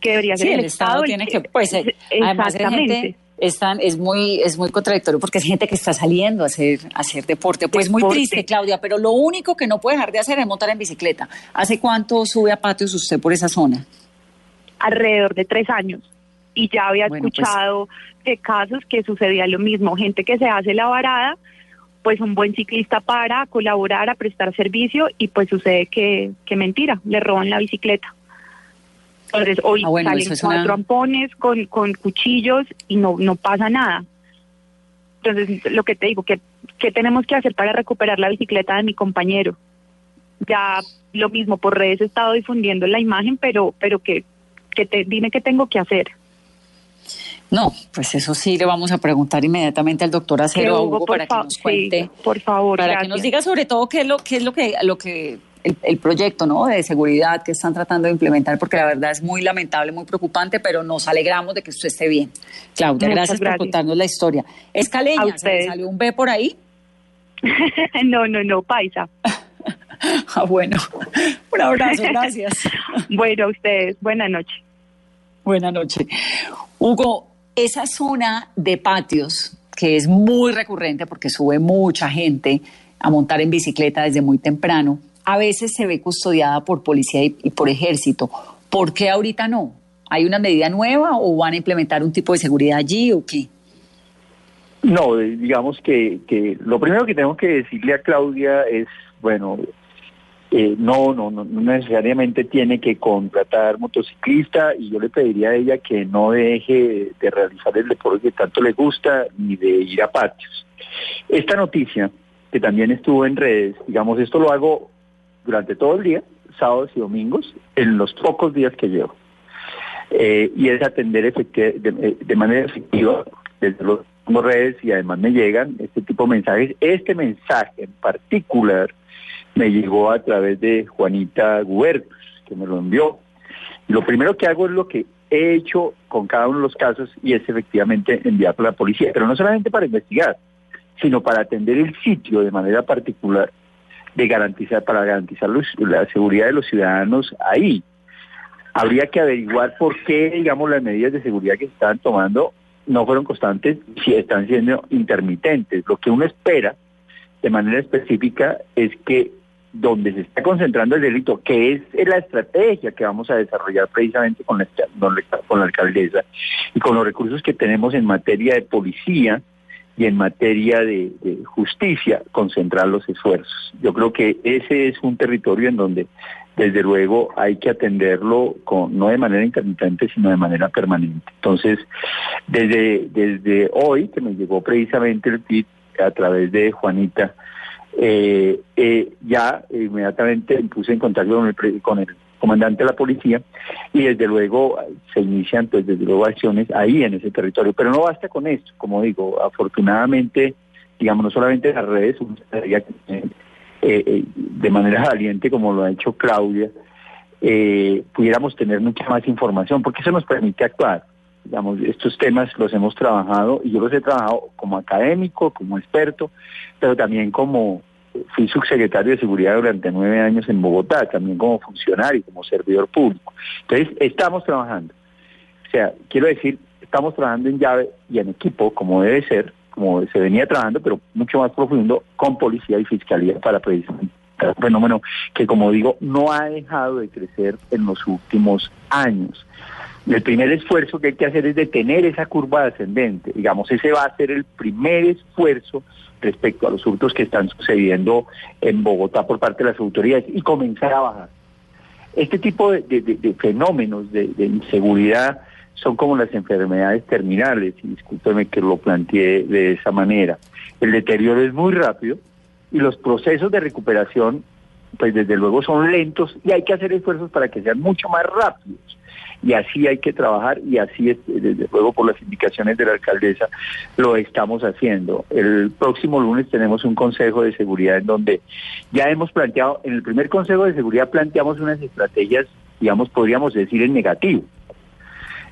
que debería ser el, Estado. tiene que, pues, eh, exactamente es muy, es muy contradictorio porque es gente que está saliendo a hacer, hacer deporte. Pues muy triste, Claudia, pero lo único que no puede dejar de hacer es montar en bicicleta. ¿Hace cuánto sube a patios usted por esa zona? Alrededor de tres años. Y ya había pues escuchado de casos que sucedía lo mismo. Gente que se hace la varada, pues un buen ciclista para colaborar, a prestar servicio y pues sucede que, que mentira, le roban la bicicleta. Entonces hoy ah, salen cuatro ampones con, con cuchillos y no, no pasa nada. Entonces, lo que te digo, ¿qué, ¿qué tenemos que hacer para recuperar la bicicleta de mi compañero? Ya lo mismo, por redes he estado difundiendo la imagen, pero, pero que, que te, dime qué tengo que hacer. No, pues eso sí le vamos a preguntar inmediatamente al doctor Acero Hugo, para que nos cuente, por favor, para que nos diga sobre todo qué es lo qué es lo que lo que el, proyecto ¿no? de seguridad que están tratando de implementar, porque la verdad es muy lamentable, muy preocupante, pero nos alegramos de que usted esté bien. Claudia, gracias, por contarnos la historia. ¿Es caleña? ¿Se salió un B por ahí? no, no, no, paisa. ah, bueno. Un abrazo, gracias. bueno, a ustedes, buena noche. Buena noche. Hugo, esa zona de patios, que es muy recurrente porque sube mucha gente a montar en bicicleta desde muy temprano, a veces se ve custodiada por policía y, por ejército. ¿Por qué ahorita no? ¿Hay una medida nueva o van a implementar un tipo de seguridad allí o qué? No, eh, digamos que, que lo primero que tengo que decirle a Claudia es, bueno, eh, no, no, no, necesariamente tiene que contratar motociclista y yo le pediría a ella que no deje de realizar el deporte que tanto le gusta ni de ir a patios. Esta noticia, que también estuvo en redes, digamos, esto lo hago durante todo el día, sábados y domingos, en los pocos días que llevo. Eh, y es atender de, de, manera efectiva desde los redes y además me llegan este tipo de mensajes. Este mensaje en particular me llegó a través de Juanita Gubertus, que me lo envió. lo primero que hago es lo que he hecho con cada uno de los casos y es efectivamente enviarlo a la policía, pero no solamente para investigar, sino para atender el sitio de manera particular de garantizar, para garantizar la seguridad de los ciudadanos ahí. Habría que averiguar por qué, digamos, las medidas de seguridad que se están tomando no fueron constantes, si están siendo intermitentes. Lo que uno espera de manera específica es que donde se está concentrando el delito, que es la estrategia que vamos a desarrollar precisamente con la, con la alcaldesa y con los recursos que tenemos en materia de policía y en materia de, justicia, concentrar los esfuerzos. Yo creo que ese es un territorio en donde desde luego hay que atenderlo con, no de manera intermitente, sino de manera permanente. Entonces, desde, desde hoy, que me llegó precisamente el PIT a través de Juanita, eh, eh, ya inmediatamente me puse en contacto con el, con el comandante de la policía y desde luego se inician pues desde luego acciones ahí en ese territorio. Pero no basta con esto, como digo, afortunadamente, digamos, no solamente las redes, eh, eh, de manera valiente como lo ha hecho Claudia, eh, pudiéramos tener mucha más información, porque eso nos permite actuar. Digamos, estos temas los hemos trabajado y yo los he trabajado como académico, como experto, pero también como fui subsecretario de Seguridad durante nueve años en Bogotá, también como funcionario, como servidor público. Entonces, estamos trabajando. O sea, quiero decir, estamos trabajando en llave y en equipo, como debe ser, como se venía trabajando, pero mucho más profundo, con policía y fiscalía para precisamente un fenómeno que, como digo, no ha dejado de crecer en los últimos años. El primer esfuerzo que hay que hacer es detener esa curva ascendente. Digamos, ese va a ser el primer esfuerzo respecto a los hurtos que están sucediendo en Bogotá por parte de las autoridades y comenzar a bajar. Este tipo de, fenómenos de, inseguridad son como las enfermedades terminales, y discúlpeme que lo planteé de esa manera. El deterioro es muy rápido y los procesos de recuperación, pues desde luego son lentos y hay que hacer esfuerzos para que sean mucho más rápidos y así hay que trabajar y así, desde luego, por las indicaciones de la alcaldesa, lo estamos haciendo. El próximo lunes tenemos un Consejo de Seguridad en donde ya hemos planteado, en el primer Consejo de Seguridad planteamos unas estrategias, digamos, podríamos decir en negativo.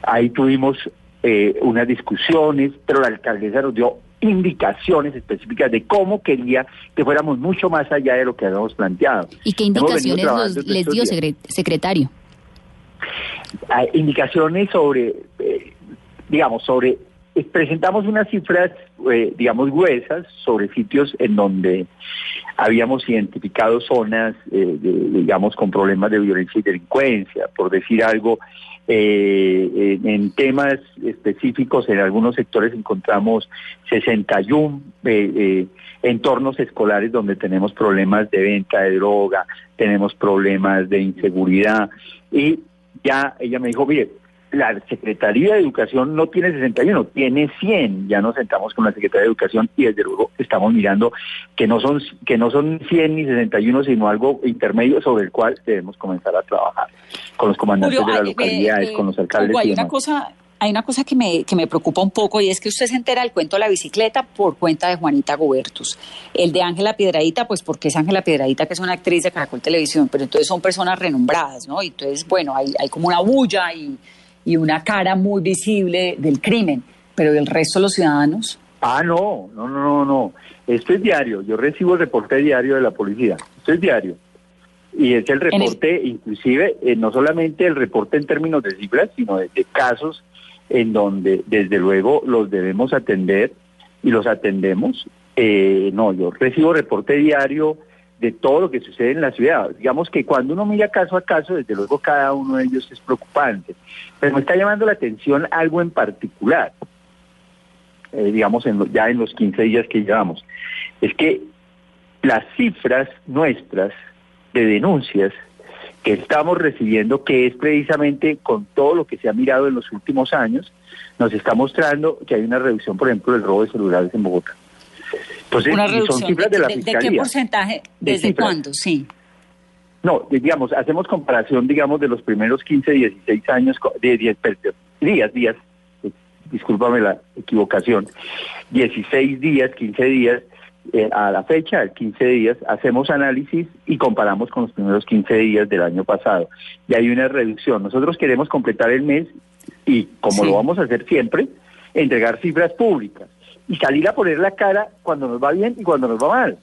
Ahí tuvimos eh, unas discusiones, pero la alcaldesa nos dio indicaciones específicas de cómo quería que fuéramos mucho más allá de lo que habíamos planteado. ¿Y qué indicaciones les dio, secretario? Indicaciones sobre, eh, digamos, sobre, eh, presentamos unas cifras, eh, digamos, gruesas sobre sitios en donde habíamos identificado zonas, digamos, con problemas de violencia y delincuencia, por decir algo. en temas específicos, en algunos sectores encontramos 61 entornos escolares donde tenemos problemas de venta de droga, tenemos problemas de inseguridad y ya ella me dijo, mire, la Secretaría de Educación no tiene 61, tiene 100. Ya nos sentamos con la Secretaría de Educación y desde luego estamos mirando que no son que no son 100 ni 61, sino algo intermedio sobre el cual debemos comenzar a trabajar con los comandantes de las localidades, con los alcaldes. hay una cosa hay una cosa que me, que me preocupa un poco y es que usted se entera del cuento de la bicicleta por cuenta de Juanita Gobertus. El de Ángela Piedradita, pues porque es Ángela Piedradita, que es una actriz de Caracol Televisión, pero entonces son personas renombradas, ¿no? Y entonces, bueno, hay, hay como una bulla y, y una cara muy visible del crimen, pero del resto de los ciudadanos. Ah, no, no, no, no, no. Esto es diario. Yo recibo el reporte diario de la policía. Esto es diario. Y es el reporte, inclusive, eh, no solamente el reporte en términos de cifras, sino de casos en donde desde luego los debemos atender y los atendemos. Eh, no, yo recibo reporte diario de todo lo que sucede en la ciudad. Digamos que cuando uno mira caso a caso, desde luego cada uno de ellos es preocupante, pero me está llamando la atención algo en particular, eh, digamos en, ya en los 15 días que llevamos, es que las cifras nuestras de denuncias que estamos recibiendo, que es precisamente con todo lo que se ha mirado en los últimos años, nos está mostrando que hay una reducción, por ejemplo, del robo de celulares en Bogotá. Entonces, son cifras de, la Fiscalía. ¿De qué porcentaje? ¿Desde cuándo? Sí. No, digamos, hacemos comparación, digamos, de los primeros 15, 16 años, de 10, días, días, discúlpame la equivocación, 16 días, 15 días, eh, a la fecha, el 15 días, hacemos análisis y comparamos con los primeros 15 días del año pasado. Y hay una reducción. Nosotros queremos completar el mes y, como lo vamos a hacer siempre, entregar cifras públicas y salir a poner la cara cuando nos va bien y cuando nos va mal.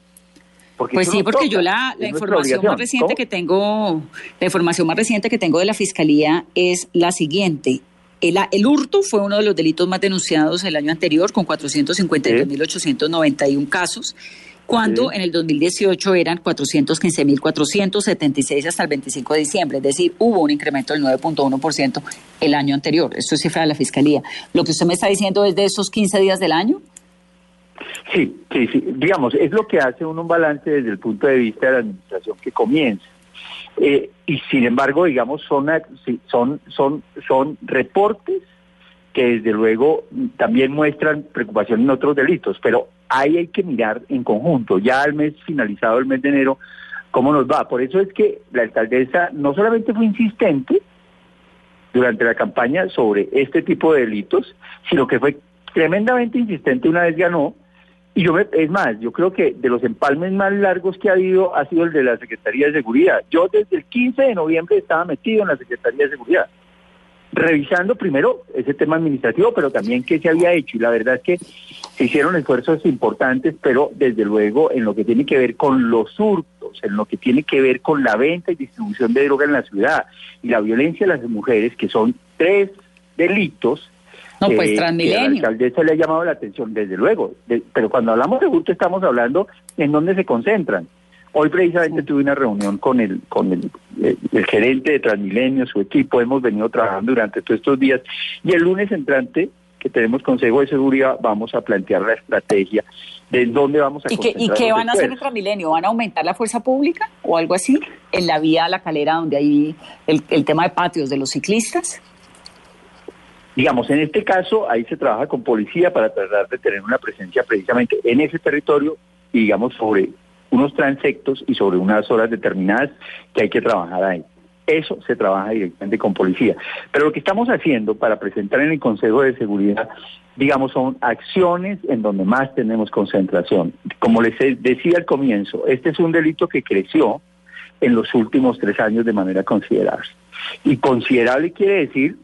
pues sí, porque yo la, la información más reciente que tengo, la información más reciente que tengo de la fiscalía es la siguiente. El, hurto fue uno de los delitos más denunciados el año anterior, con 452.891 casos. cuando en el 2018 eran 415.476 hasta el 25 de diciembre, es decir, hubo un incremento del 9.1% el año anterior. Esto es cifra de la Fiscalía. ¿Lo que usted me está diciendo es de esos 15 días del año? Sí, sí, sí. Digamos, es lo que hace uno un balance desde el punto de vista de la administración que comienza. Eh, y sin embargo, digamos, son, son, son, son reportes que desde luego también muestran preocupación en otros delitos, pero ahí hay que mirar en conjunto, ya al mes finalizado el mes de enero, cómo nos va. Por eso es que la alcaldesa no solamente fue insistente durante la campaña sobre este tipo de delitos, sino que fue tremendamente insistente una vez ganó. Y yo, es más, yo creo que de los empalmes más largos que ha habido ha sido el de la Secretaría de Seguridad. Yo desde el 15 de noviembre estaba metido en la Secretaría de Seguridad revisando primero ese tema administrativo, pero también qué se había hecho. Y la verdad es que se hicieron esfuerzos importantes, pero desde luego en lo que tiene que ver con los hurtos, en lo que tiene que ver con la venta y distribución de droga en la ciudad y la violencia de las mujeres, que son tres delitos. No, pues Transmilenio. la alcaldesa le ha llamado la atención, desde luego. pero cuando hablamos de hurto estamos hablando en dónde se concentran Hoy precisamente tuve una reunión con el con el, gerente de Transmilenio, su equipo, hemos venido trabajando durante todos estos días y el lunes entrante que tenemos Consejo de Seguridad vamos a plantear la estrategia de dónde vamos a ¿Y qué, ¿Y qué van a hacer en Transmilenio? ¿Van a aumentar la fuerza pública o algo así? En la vía a la calera donde hay el, el tema de patios de los ciclistas. Digamos, en este caso, ahí se trabaja con policía para tratar de tener una presencia precisamente en ese territorio y, digamos, sobre unos transectos y sobre unas horas determinadas que hay que trabajar ahí. Eso se trabaja directamente con policía. Pero lo que estamos haciendo para presentar en el Consejo de Seguridad, digamos, son acciones en donde más tenemos concentración. Como les decía al comienzo, este es un delito que creció en los últimos tres años de manera considerable. Y considerable quiere decir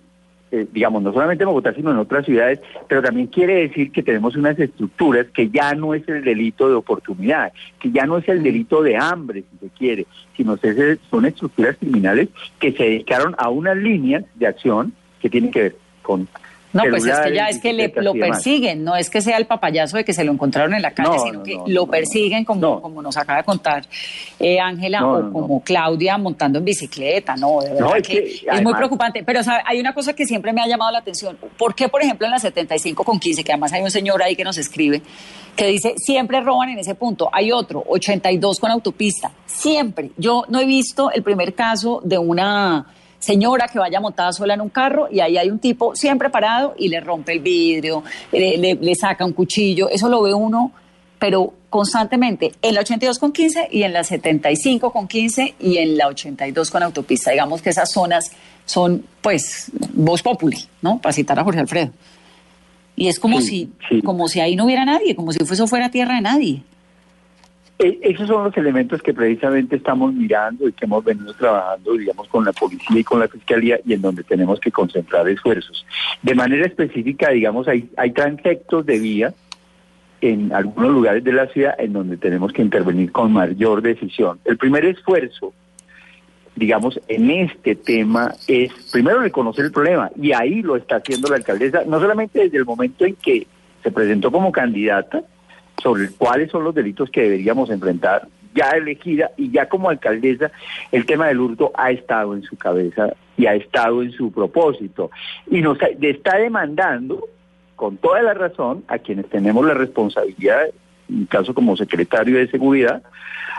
eh, digamos, no solamente en Bogotá, sino en otras ciudades, pero también quiere decir que tenemos unas estructuras que ya no es el delito de oportunidad, que ya no es el delito de hambre, si se quiere, sino que son estructuras criminales que se dedicaron a unas líneas de acción que tienen que ver con no, pues es que ya es que le, lo persiguen, no es que sea el papayazo de que se lo encontraron en la calle, sino que lo persiguen como, como nos acaba de contar eh, Ángela o como Claudia montando en bicicleta, no, de verdad que, es, muy preocupante. Pero hay una cosa que siempre me ha llamado la atención, ¿por qué por ejemplo en la 75 con 15, que además hay un señor ahí que nos escribe, que dice, siempre roban en ese punto, hay otro, 82 con autopista, siempre. Yo no he visto el primer caso de una señora que vaya montada sola en un carro y ahí hay un tipo siempre parado y le rompe el vidrio, le, saca un cuchillo, eso lo ve uno, pero constantemente en la 82 con 15 y en la 75 con 15 y en la 82 con autopista. Digamos que esas zonas son, pues, voz populi, ¿no? Para citar a Jorge Alfredo. Y es como si, como si ahí no hubiera nadie, como si eso fuera tierra de nadie. Eh, esos son los elementos que precisamente estamos mirando y que hemos venido trabajando, digamos, con la policía y con la fiscalía y en donde tenemos que concentrar esfuerzos. De manera específica, digamos, hay, hay transectos de vía en algunos lugares de la ciudad en donde tenemos que intervenir con mayor decisión. El primer esfuerzo, digamos, en este tema es primero reconocer el problema y ahí lo está haciendo la alcaldesa, no solamente desde el momento en que se presentó como candidata, sobre cuáles son los delitos que deberíamos enfrentar, ya elegida y ya como alcaldesa, el tema del hurto ha estado en su cabeza y ha estado en su propósito. Y nos está demandando, con toda la razón, a quienes tenemos la responsabilidad, en caso como secretario de Seguridad,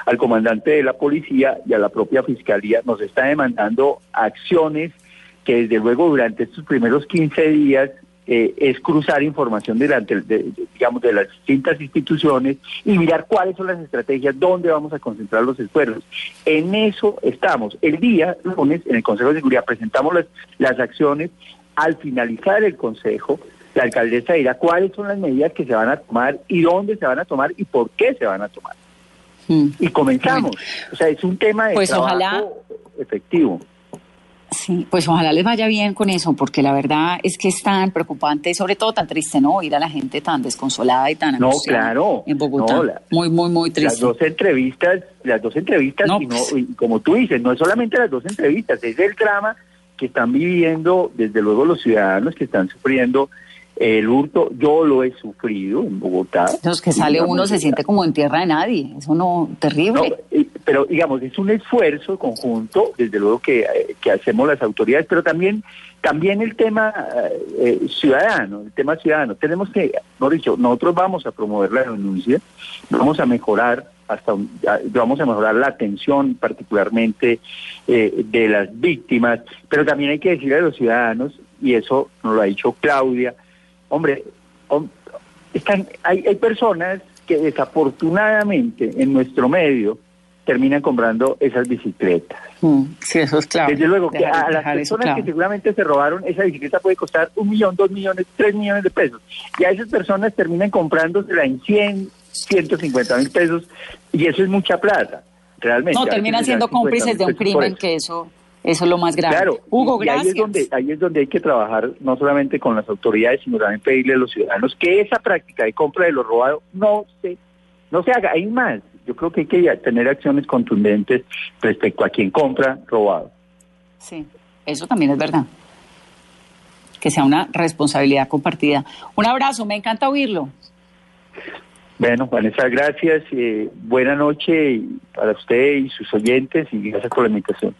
al comandante de la policía y a la propia fiscalía, nos está demandando acciones que desde luego durante estos primeros 15 días eh, es cruzar información delante, de, digamos, de las distintas instituciones y mirar cuáles son las estrategias, dónde vamos a concentrar los esfuerzos. En eso estamos. El día lunes, en el Consejo de Seguridad, presentamos las, las acciones. Al finalizar el Consejo, la alcaldesa dirá cuáles son las medidas que se van a tomar y dónde se van a tomar y por qué se van a tomar. Mm. Y comenzamos. O sea, es un tema de pues trabajo efectivo. Sí, pues ojalá les vaya bien con eso, porque la verdad es que es tan preocupante y sobre todo tan triste, ¿no? Ir a la gente tan desconsolada y tan no, claro, en Bogotá. muy, muy, muy triste. Las dos entrevistas, las dos entrevistas, y, pues. y como tú dices, no es solamente las dos entrevistas, es el drama que están viviendo, desde luego, los ciudadanos que están sufriendo El hurto, yo lo he sufrido en Bogotá. Los que sale uno se siente como en tierra de nadie, eso no, terrible. Pero digamos, es un esfuerzo conjunto, desde luego que, eh, que hacemos las autoridades, pero también también el tema eh, ciudadano, el tema ciudadano. Tenemos que, no dicho, nosotros vamos a promover la denuncia, vamos a mejorar hasta vamos a mejorar la atención particularmente eh, de las víctimas, pero también hay que decirle a los ciudadanos, y eso nos lo ha dicho Claudia, hombre, están, hay, hay personas que desafortunadamente en nuestro medio terminan comprando esas bicicletas. Mm, sí, eso es claro. Desde luego, que a las personas que seguramente se robaron, esa bicicleta puede costar un millón, dos millones, tres millones de pesos. Y a esas personas terminan comprándosela en 100, 150 mil pesos, y eso es mucha plata, realmente. No, terminan siendo cómplices de un crimen, que eso... Eso es lo más grave. Claro, Hugo, gracias. Ahí es, donde, ahí es donde hay que trabajar no solamente con las autoridades, sino también pedirle a los ciudadanos que esa práctica de compra de lo robado no se, no se haga. Hay más. Yo creo que hay que tener acciones contundentes respecto a quien compra robado. Sí, eso también es verdad. Que sea una responsabilidad compartida. Un abrazo, me encanta oírlo. Bueno, Vanessa, gracias. Eh, buena noche para usted y sus oyentes y gracias por la invitación.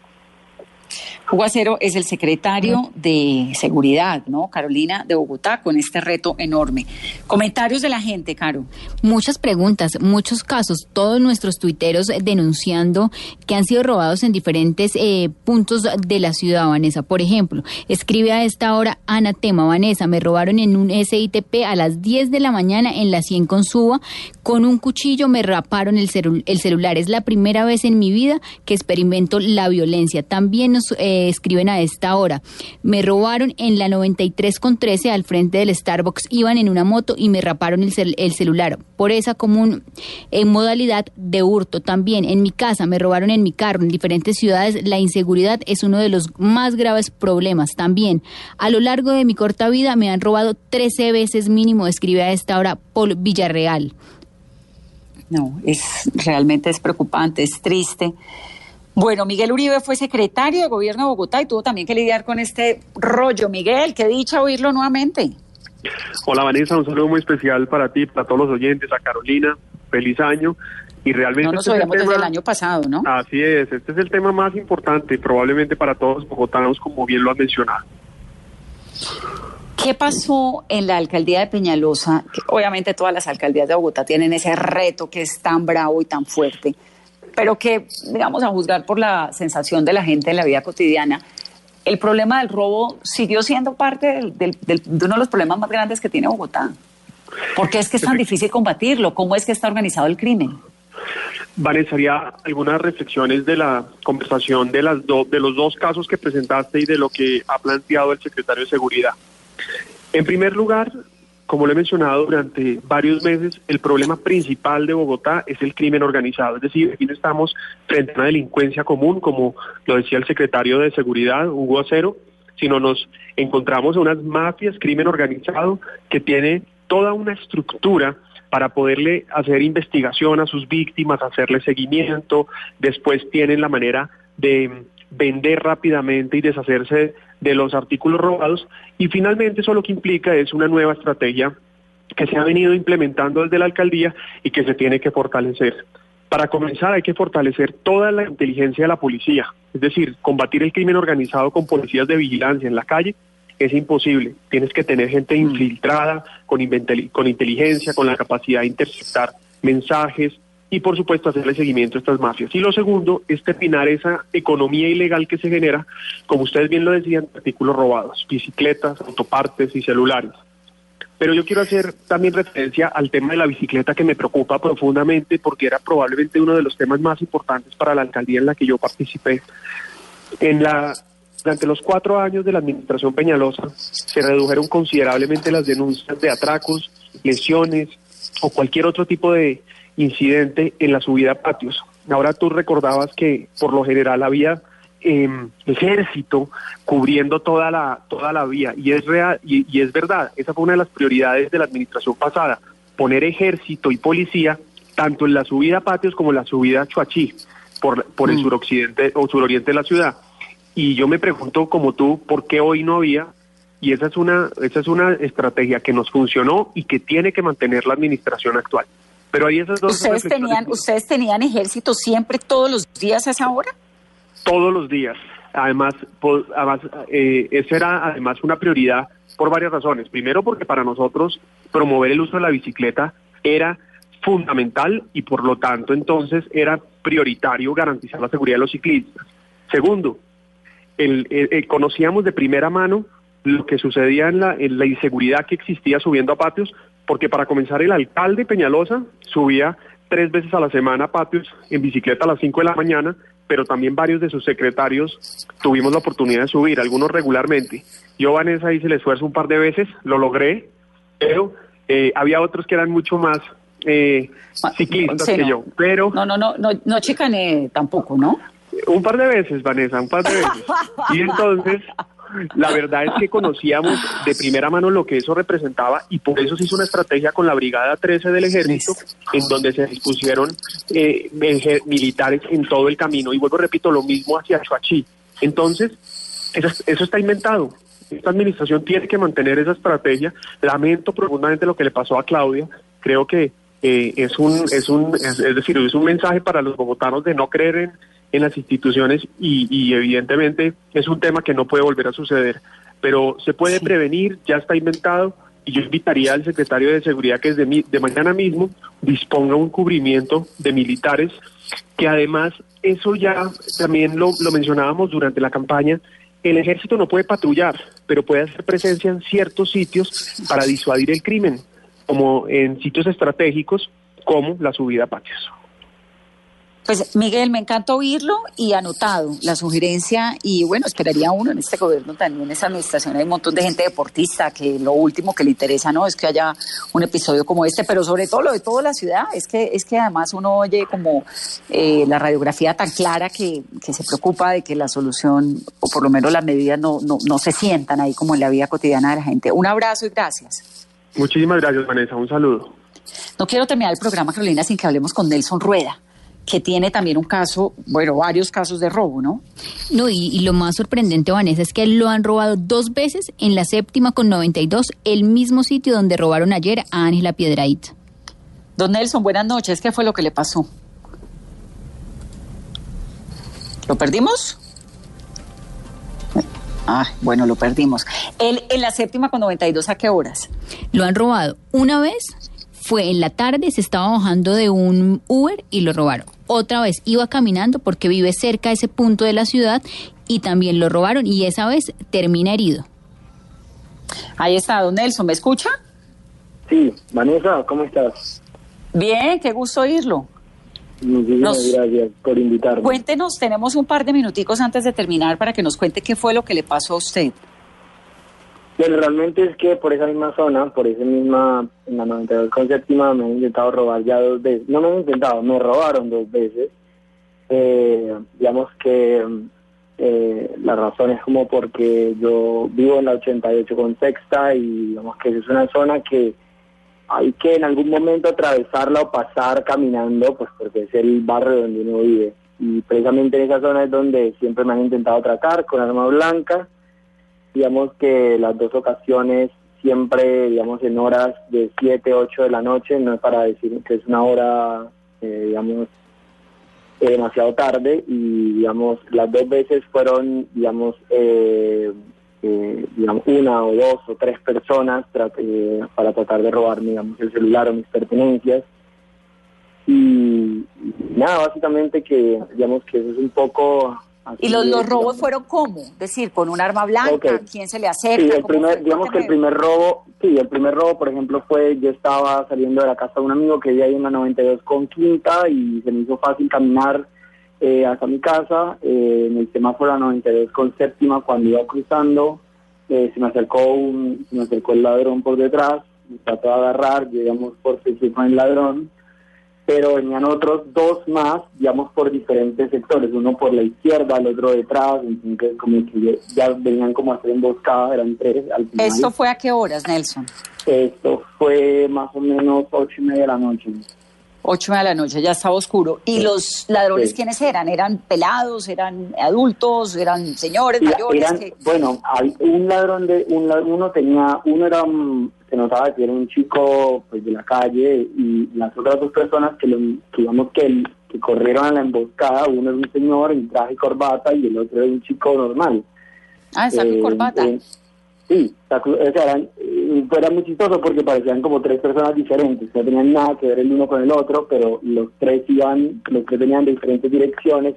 Hugo Acero es el secretario de Seguridad, ¿no? Carolina de Bogotá, con este reto enorme. Comentarios de la gente, Caro. Muchas preguntas, muchos casos, todos nuestros tuiteros denunciando que han sido robados en diferentes eh, puntos de la ciudad, Vanessa. Por ejemplo, escribe a esta hora Ana Tema, Vanessa, me robaron en un SITP a las 10 de la mañana en la 100 con Suba, con un cuchillo me raparon el, el celular. Es la primera vez en mi vida que experimento la violencia. También nos... Eh, escriben a esta hora. Me robaron en la 93 con 13 al frente del Starbucks, iban en una moto y me raparon el, el celular. Por esa común en modalidad de hurto. También en mi casa me robaron en mi carro. En diferentes ciudades la inseguridad es uno de los más graves problemas. También a lo largo de mi corta vida me han robado 13 veces mínimo, escribe a esta hora Paul Villarreal. No, es realmente es preocupante, es triste. Bueno, Miguel Uribe fue secretario de gobierno de Bogotá y tuvo también que lidiar con este rollo. Miguel, qué dicha oírlo nuevamente. Hola Vanessa, un saludo muy especial para ti, para todos los oyentes, a Carolina, feliz año. Y realmente no nos este desde el año pasado, ¿no? Así es, este es el tema más importante probablemente para todos los bogotanos, como bien lo has mencionado. ¿Qué pasó en la alcaldía de Peñalosa? obviamente todas las alcaldías de Bogotá tienen ese reto que es tan bravo y tan fuerte pero que, digamos, a juzgar por la sensación de la gente en la vida cotidiana, el problema del robo siguió siendo parte de uno de los problemas más grandes que tiene Bogotá. ¿Por qué es que es tan difícil combatirlo? ¿Cómo es que está organizado el crimen? Vanessa, haría algunas reflexiones de la conversación de, las de los dos casos que presentaste y de lo que ha planteado el secretario de Seguridad. En primer lugar, como lo he mencionado durante varios meses, el problema principal de Bogotá es el crimen organizado. Es decir, aquí no estamos frente a una delincuencia común, como lo decía el secretario de Seguridad, Hugo Acero, sino nos encontramos en unas mafias, crimen organizado, que tiene toda una estructura para poderle hacer investigación a sus víctimas, hacerle seguimiento, después tienen la manera de vender rápidamente y deshacerse de los artículos robados y finalmente eso lo que implica es una nueva estrategia que se ha venido implementando desde la alcaldía y que se tiene que fortalecer. Para comenzar hay que fortalecer toda la inteligencia de la policía, es decir, combatir el crimen organizado con policías de vigilancia en la calle es imposible. Tienes que tener gente mm. infiltrada, con, con inteligencia, con la capacidad de interceptar mensajes, y por supuesto hacerle seguimiento a estas mafias. Y lo segundo es terminar esa economía ilegal que se genera, como ustedes bien lo decían, artículos robados, bicicletas, autopartes y celulares. Pero yo quiero hacer también referencia al tema de la bicicleta que me preocupa profundamente porque era probablemente uno de los temas más importantes para la alcaldía en la que yo participé. En la, durante los cuatro años de la administración Peñalosa se redujeron considerablemente las denuncias de atracos, lesiones o cualquier otro tipo de incidente en la subida a patios. Ahora tú recordabas que por lo general había em, ejército cubriendo toda la toda la vía y es real y, es verdad esa fue una de las prioridades de la administración pasada poner ejército y policía tanto en la subida a patios como en la subida a Chuachí por por el mm. suroccidente o suroriente de la ciudad y yo me pregunto como tú por qué hoy no había y esa es una esa es una estrategia que nos funcionó y que tiene que mantener la administración actual. Pero hay esas dos ¿Ustedes tenían ustedes tenían ejército siempre todos los días a esa hora? Todos los días. Además, además eh, esa era además una prioridad por varias razones. Primero, porque para nosotros promover el uso de la bicicleta era fundamental y por lo tanto entonces era prioritario garantizar la seguridad de los ciclistas. Segundo, el, conocíamos de primera mano lo que sucedía en la, en la inseguridad que existía subiendo a patios, porque para comenzar el alcalde Peñalosa subía tres veces a la semana a patios en bicicleta a las 5 de la mañana, pero también varios de sus secretarios tuvimos la oportunidad de subir, algunos regularmente. Yo, Vanessa, hice el esfuerzo un par de veces, lo logré, pero eh, había otros que eran mucho más eh, ciclistas que yo. Pero no, no, no, no, no chicané tampoco, ¿no? Un par de veces, Vanessa, un par de veces. Y entonces, la verdad es que conocíamos de primera mano lo que eso representaba y por eso se hizo una estrategia con la Brigada 13 del Ejército, en donde se dispusieron eh, militares en todo el camino. Y vuelvo, repito, lo mismo hacia Chuachi. Entonces, eso, eso está inventado. Esta administración tiene que mantener esa estrategia. Lamento profundamente lo que le pasó a Claudia. Creo que eh, es un, es un, es, decir, es un mensaje para los bogotanos de no creer en, en las instituciones y, evidentemente es un tema que no puede volver a suceder, pero se puede prevenir, ya está inventado y yo invitaría al secretario de Seguridad que desde de mañana mismo disponga un cubrimiento de militares, que además eso ya también lo, lo mencionábamos durante la campaña, el ejército no puede patrullar, pero puede hacer presencia en ciertos sitios para disuadir el crimen como en sitios estratégicos como la subida a patios. Pues Miguel, me encanta oírlo y anotado la sugerencia y bueno, esperaría uno en este gobierno también, en esa administración hay un montón de gente deportista que lo último que le interesa no es que haya un episodio como este, pero sobre todo lo de toda la ciudad, es que es que además uno oye como eh, la radiografía tan clara que, que, se preocupa de que la solución o por lo menos las medidas no, no, no se sientan ahí como en la vida cotidiana de la gente. Un abrazo y gracias. Muchísimas gracias, Vanessa. Un saludo. No quiero terminar el programa, Carolina, sin que hablemos con Nelson Rueda que tiene también un caso, bueno, varios casos de robo, ¿no? No, y, lo más sorprendente, Vanessa, es que lo han robado dos veces en la séptima con 92, el mismo sitio donde robaron ayer a Ángela Piedraíta. Don Nelson, buenas noches. ¿Qué fue lo que le pasó? ¿Lo perdimos? Ah, bueno, lo perdimos. Él en la séptima con 92, ¿a qué horas? Lo han robado una vez, fue en la tarde, se estaba bajando de un Uber y lo robaron. Otra vez iba caminando porque vive cerca de ese punto de la ciudad y también lo robaron y esa vez termina herido. Ahí está, don Nelson, ¿me escucha? Sí, Vanessa, ¿cómo estás? Bien, qué gusto oírlo. Muchísimas gracias por invitarme. Cuéntenos, tenemos un par de minuticos antes de terminar para que nos cuente qué fue lo que le pasó a usted. Bueno, realmente es que por esa misma zona, por esa misma, en la 92 con séptima, me han intentado robar ya dos veces. No me han intentado, me robaron dos veces. Eh, digamos que eh, la razón es como porque yo vivo en la 88 con sexta y digamos que es una zona que hay que en algún momento atravesarla o pasar caminando, pues porque es el barrio donde uno vive. Y precisamente en esa zona es donde siempre me han intentado atracar con arma blanca. Digamos que las dos ocasiones siempre, digamos, en horas de 7, 8 de la noche, no es para decir que es una hora, eh, digamos, eh, demasiado tarde y, digamos, las dos veces fueron, digamos, eh, eh, digamos, una o dos o tres personas eh, para tratar de robarme, digamos, el celular o mis pertenencias. Y, nada, básicamente que, digamos, que eso es un poco... ¿Y los, los robos fueron cómo? Es decir, con un arma blanca, ¿quién se le acerca? Sí, el primer, digamos que el primer robo, sí, el primer robo, por ejemplo, fue, yo estaba saliendo de la casa de un amigo que vivía ahí en la 92 con Quinta y se me hizo fácil caminar eh, hasta mi casa, eh, en el semáforo 92 con séptima, cuando iba cruzando, eh, se me acercó un, se me acercó el ladrón por detrás, me trató de agarrar, llegamos por fin con el ladrón, pero venían otros dos más, digamos, por diferentes sectores, uno por la izquierda, el otro detrás, entonces como que ya venían como a hacer emboscada, eran tres al final. ¿Esto fue a qué horas, Nelson? Esto fue más o menos ocho y media de la noche. Ocho de la noche, ya estaba oscuro. ¿Y los ladrones Sí. quiénes eran? ¿Eran pelados? ¿Eran adultos? ¿Eran señores mayores? eran- que- bueno, hay un ladrón de un uno tenía uno era se notaba que era un chico pues de la calle y las otras dos personas que, lo, que digamos que, el- que corrieron a la emboscada, uno era un señor en traje y corbata y el otro era un chico normal. Ah, saco y Eh, corbata. eh, sí, saco- o sea, eran, eh, era muy chistoso porque parecían como tres personas diferentes, no tenían nada que ver el uno con el otro, pero los tres iban, los tres venían de diferentes direcciones,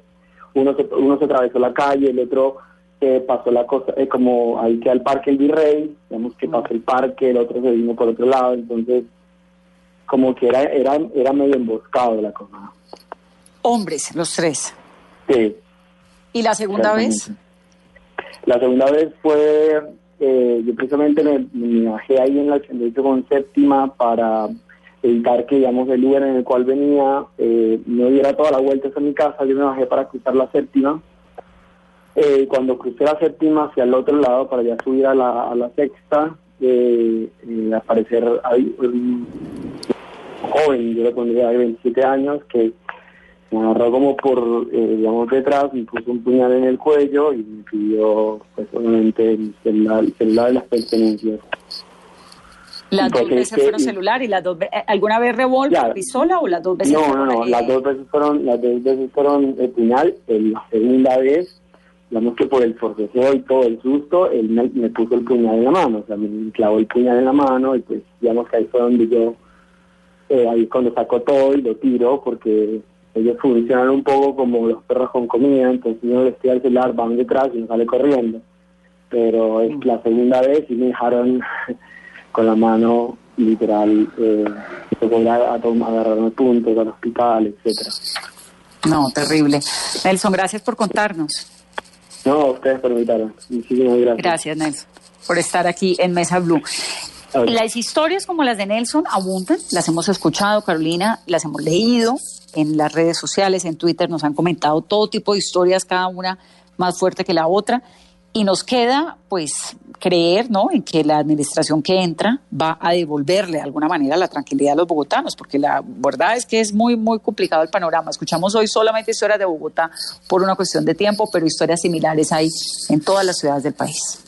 uno se, uno se atravesó la calle, el otro eh, pasó la cosa, eh, como ahí queda el parque El Virrey, digamos que pasó el parque, el otro se vino por otro lado, entonces como que era, era, era medio emboscado la cosa. Hombres, los tres. Sí. ¿Y la segunda vez? La segunda vez fue, eh, yo precisamente me, me bajé ahí en la 88 con séptima para evitar que, digamos, el lugar en el cual venía eh, no diera toda la vuelta hacia mi casa. Yo me bajé para cruzar la séptima. Eh, cuando crucé la séptima hacia el otro lado para ya subir a la, a la sexta, eh, eh, aparecer ahí un joven, yo le pondría de 27 años, que me agarró como por, eh, digamos, detrás, me puso un puñal en el cuello y me pidió, pues, obviamente, el celular, el celular de las pertenencias. Las dos veces fueron celular y las dos eh, ¿Alguna vez revólver, Claro. pistola o las dos veces? No, no, no, las dos veces fueron, las dos veces fueron el puñal, el- la segunda vez, digamos que por el forcejeo y todo el susto, él me, me puso el puñal en la mano, o sea, me clavó el puñal en la mano y pues, digamos que ahí fue donde yo, eh, ahí cuando sacó todo y lo tiro, porque ellos funcionan un poco como los perros con comida, entonces uno les tira el celular, van detrás y uno sale corriendo. Pero es la segunda vez y me dejaron con la mano literal, eh, a, a tom- agarrarme puntos al hospital, etcétera. No, terrible. Nelson, gracias por contarnos. No, ustedes permitaron. Muchísimas gracias. Gracias, Nelson, por estar aquí en Mesa Blue. Las historias como las de Nelson abundan, las hemos escuchado, Carolina, las hemos leído en las redes sociales, en Twitter, nos han comentado todo tipo de historias, cada una más fuerte que la otra, y nos queda, pues, creer, ¿no?, en que la administración que entra va a devolverle de alguna manera la tranquilidad a los bogotanos, porque la verdad es que es muy, muy complicado el panorama. Escuchamos hoy solamente historias de Bogotá por una cuestión de tiempo, pero historias similares hay en todas las ciudades del país.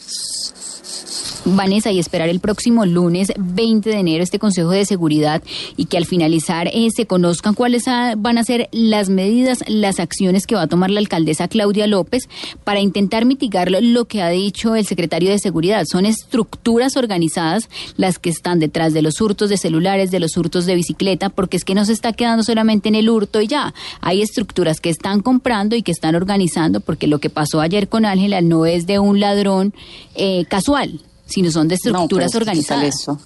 Vanessa, y esperar el próximo lunes 20 de enero este Consejo de Seguridad y que al finalizar eh, se conozcan cuáles van a ser las medidas, las acciones que va a tomar la alcaldesa Claudia López para intentar mitigar lo que ha dicho el secretario de Seguridad. Son estructuras organizadas las que están detrás de los hurtos de celulares, de los hurtos de bicicleta, porque es que no se está quedando solamente en el hurto y ya. Hay estructuras que están comprando y que están organizando, porque lo que pasó ayer con Ángela no es de un ladrón eh, casual sino son de estructuras No, organizadas. ¿Qué tal eso?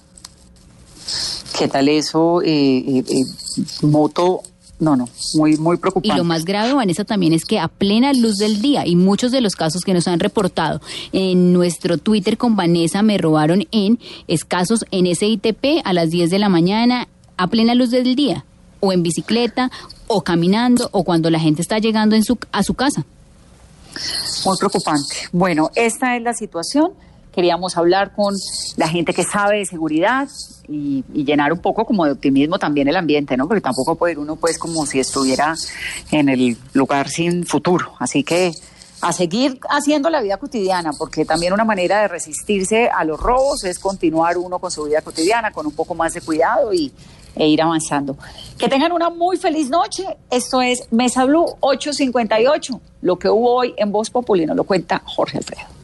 ¿Qué tal eso? Eh, eh, eh, moto, no, no, muy, muy Y preocupante. lo más grave, Vanessa, también es que a plena luz del día, y muchos de los casos que nos han reportado en nuestro Twitter con Vanessa me robaron en escasos en SITP a las 10 de la mañana, a plena luz del día, o en bicicleta, o caminando, o cuando la gente está llegando en su, a su casa. Muy preocupante. Bueno, esta es la situación. Queríamos hablar con la gente que sabe de seguridad y, llenar un poco como de optimismo también el ambiente, ¿no? Porque tampoco puede ir uno pues como si estuviera en el lugar sin futuro. Así que a seguir haciendo la vida cotidiana, porque también una manera de resistirse a los robos es continuar uno con su vida cotidiana, con un poco más de cuidado y, e ir avanzando. Que tengan una muy feliz noche. Esto es Mesa Blue 858. Lo que hubo hoy en Voz Populi nos lo cuenta Jorge Alfredo.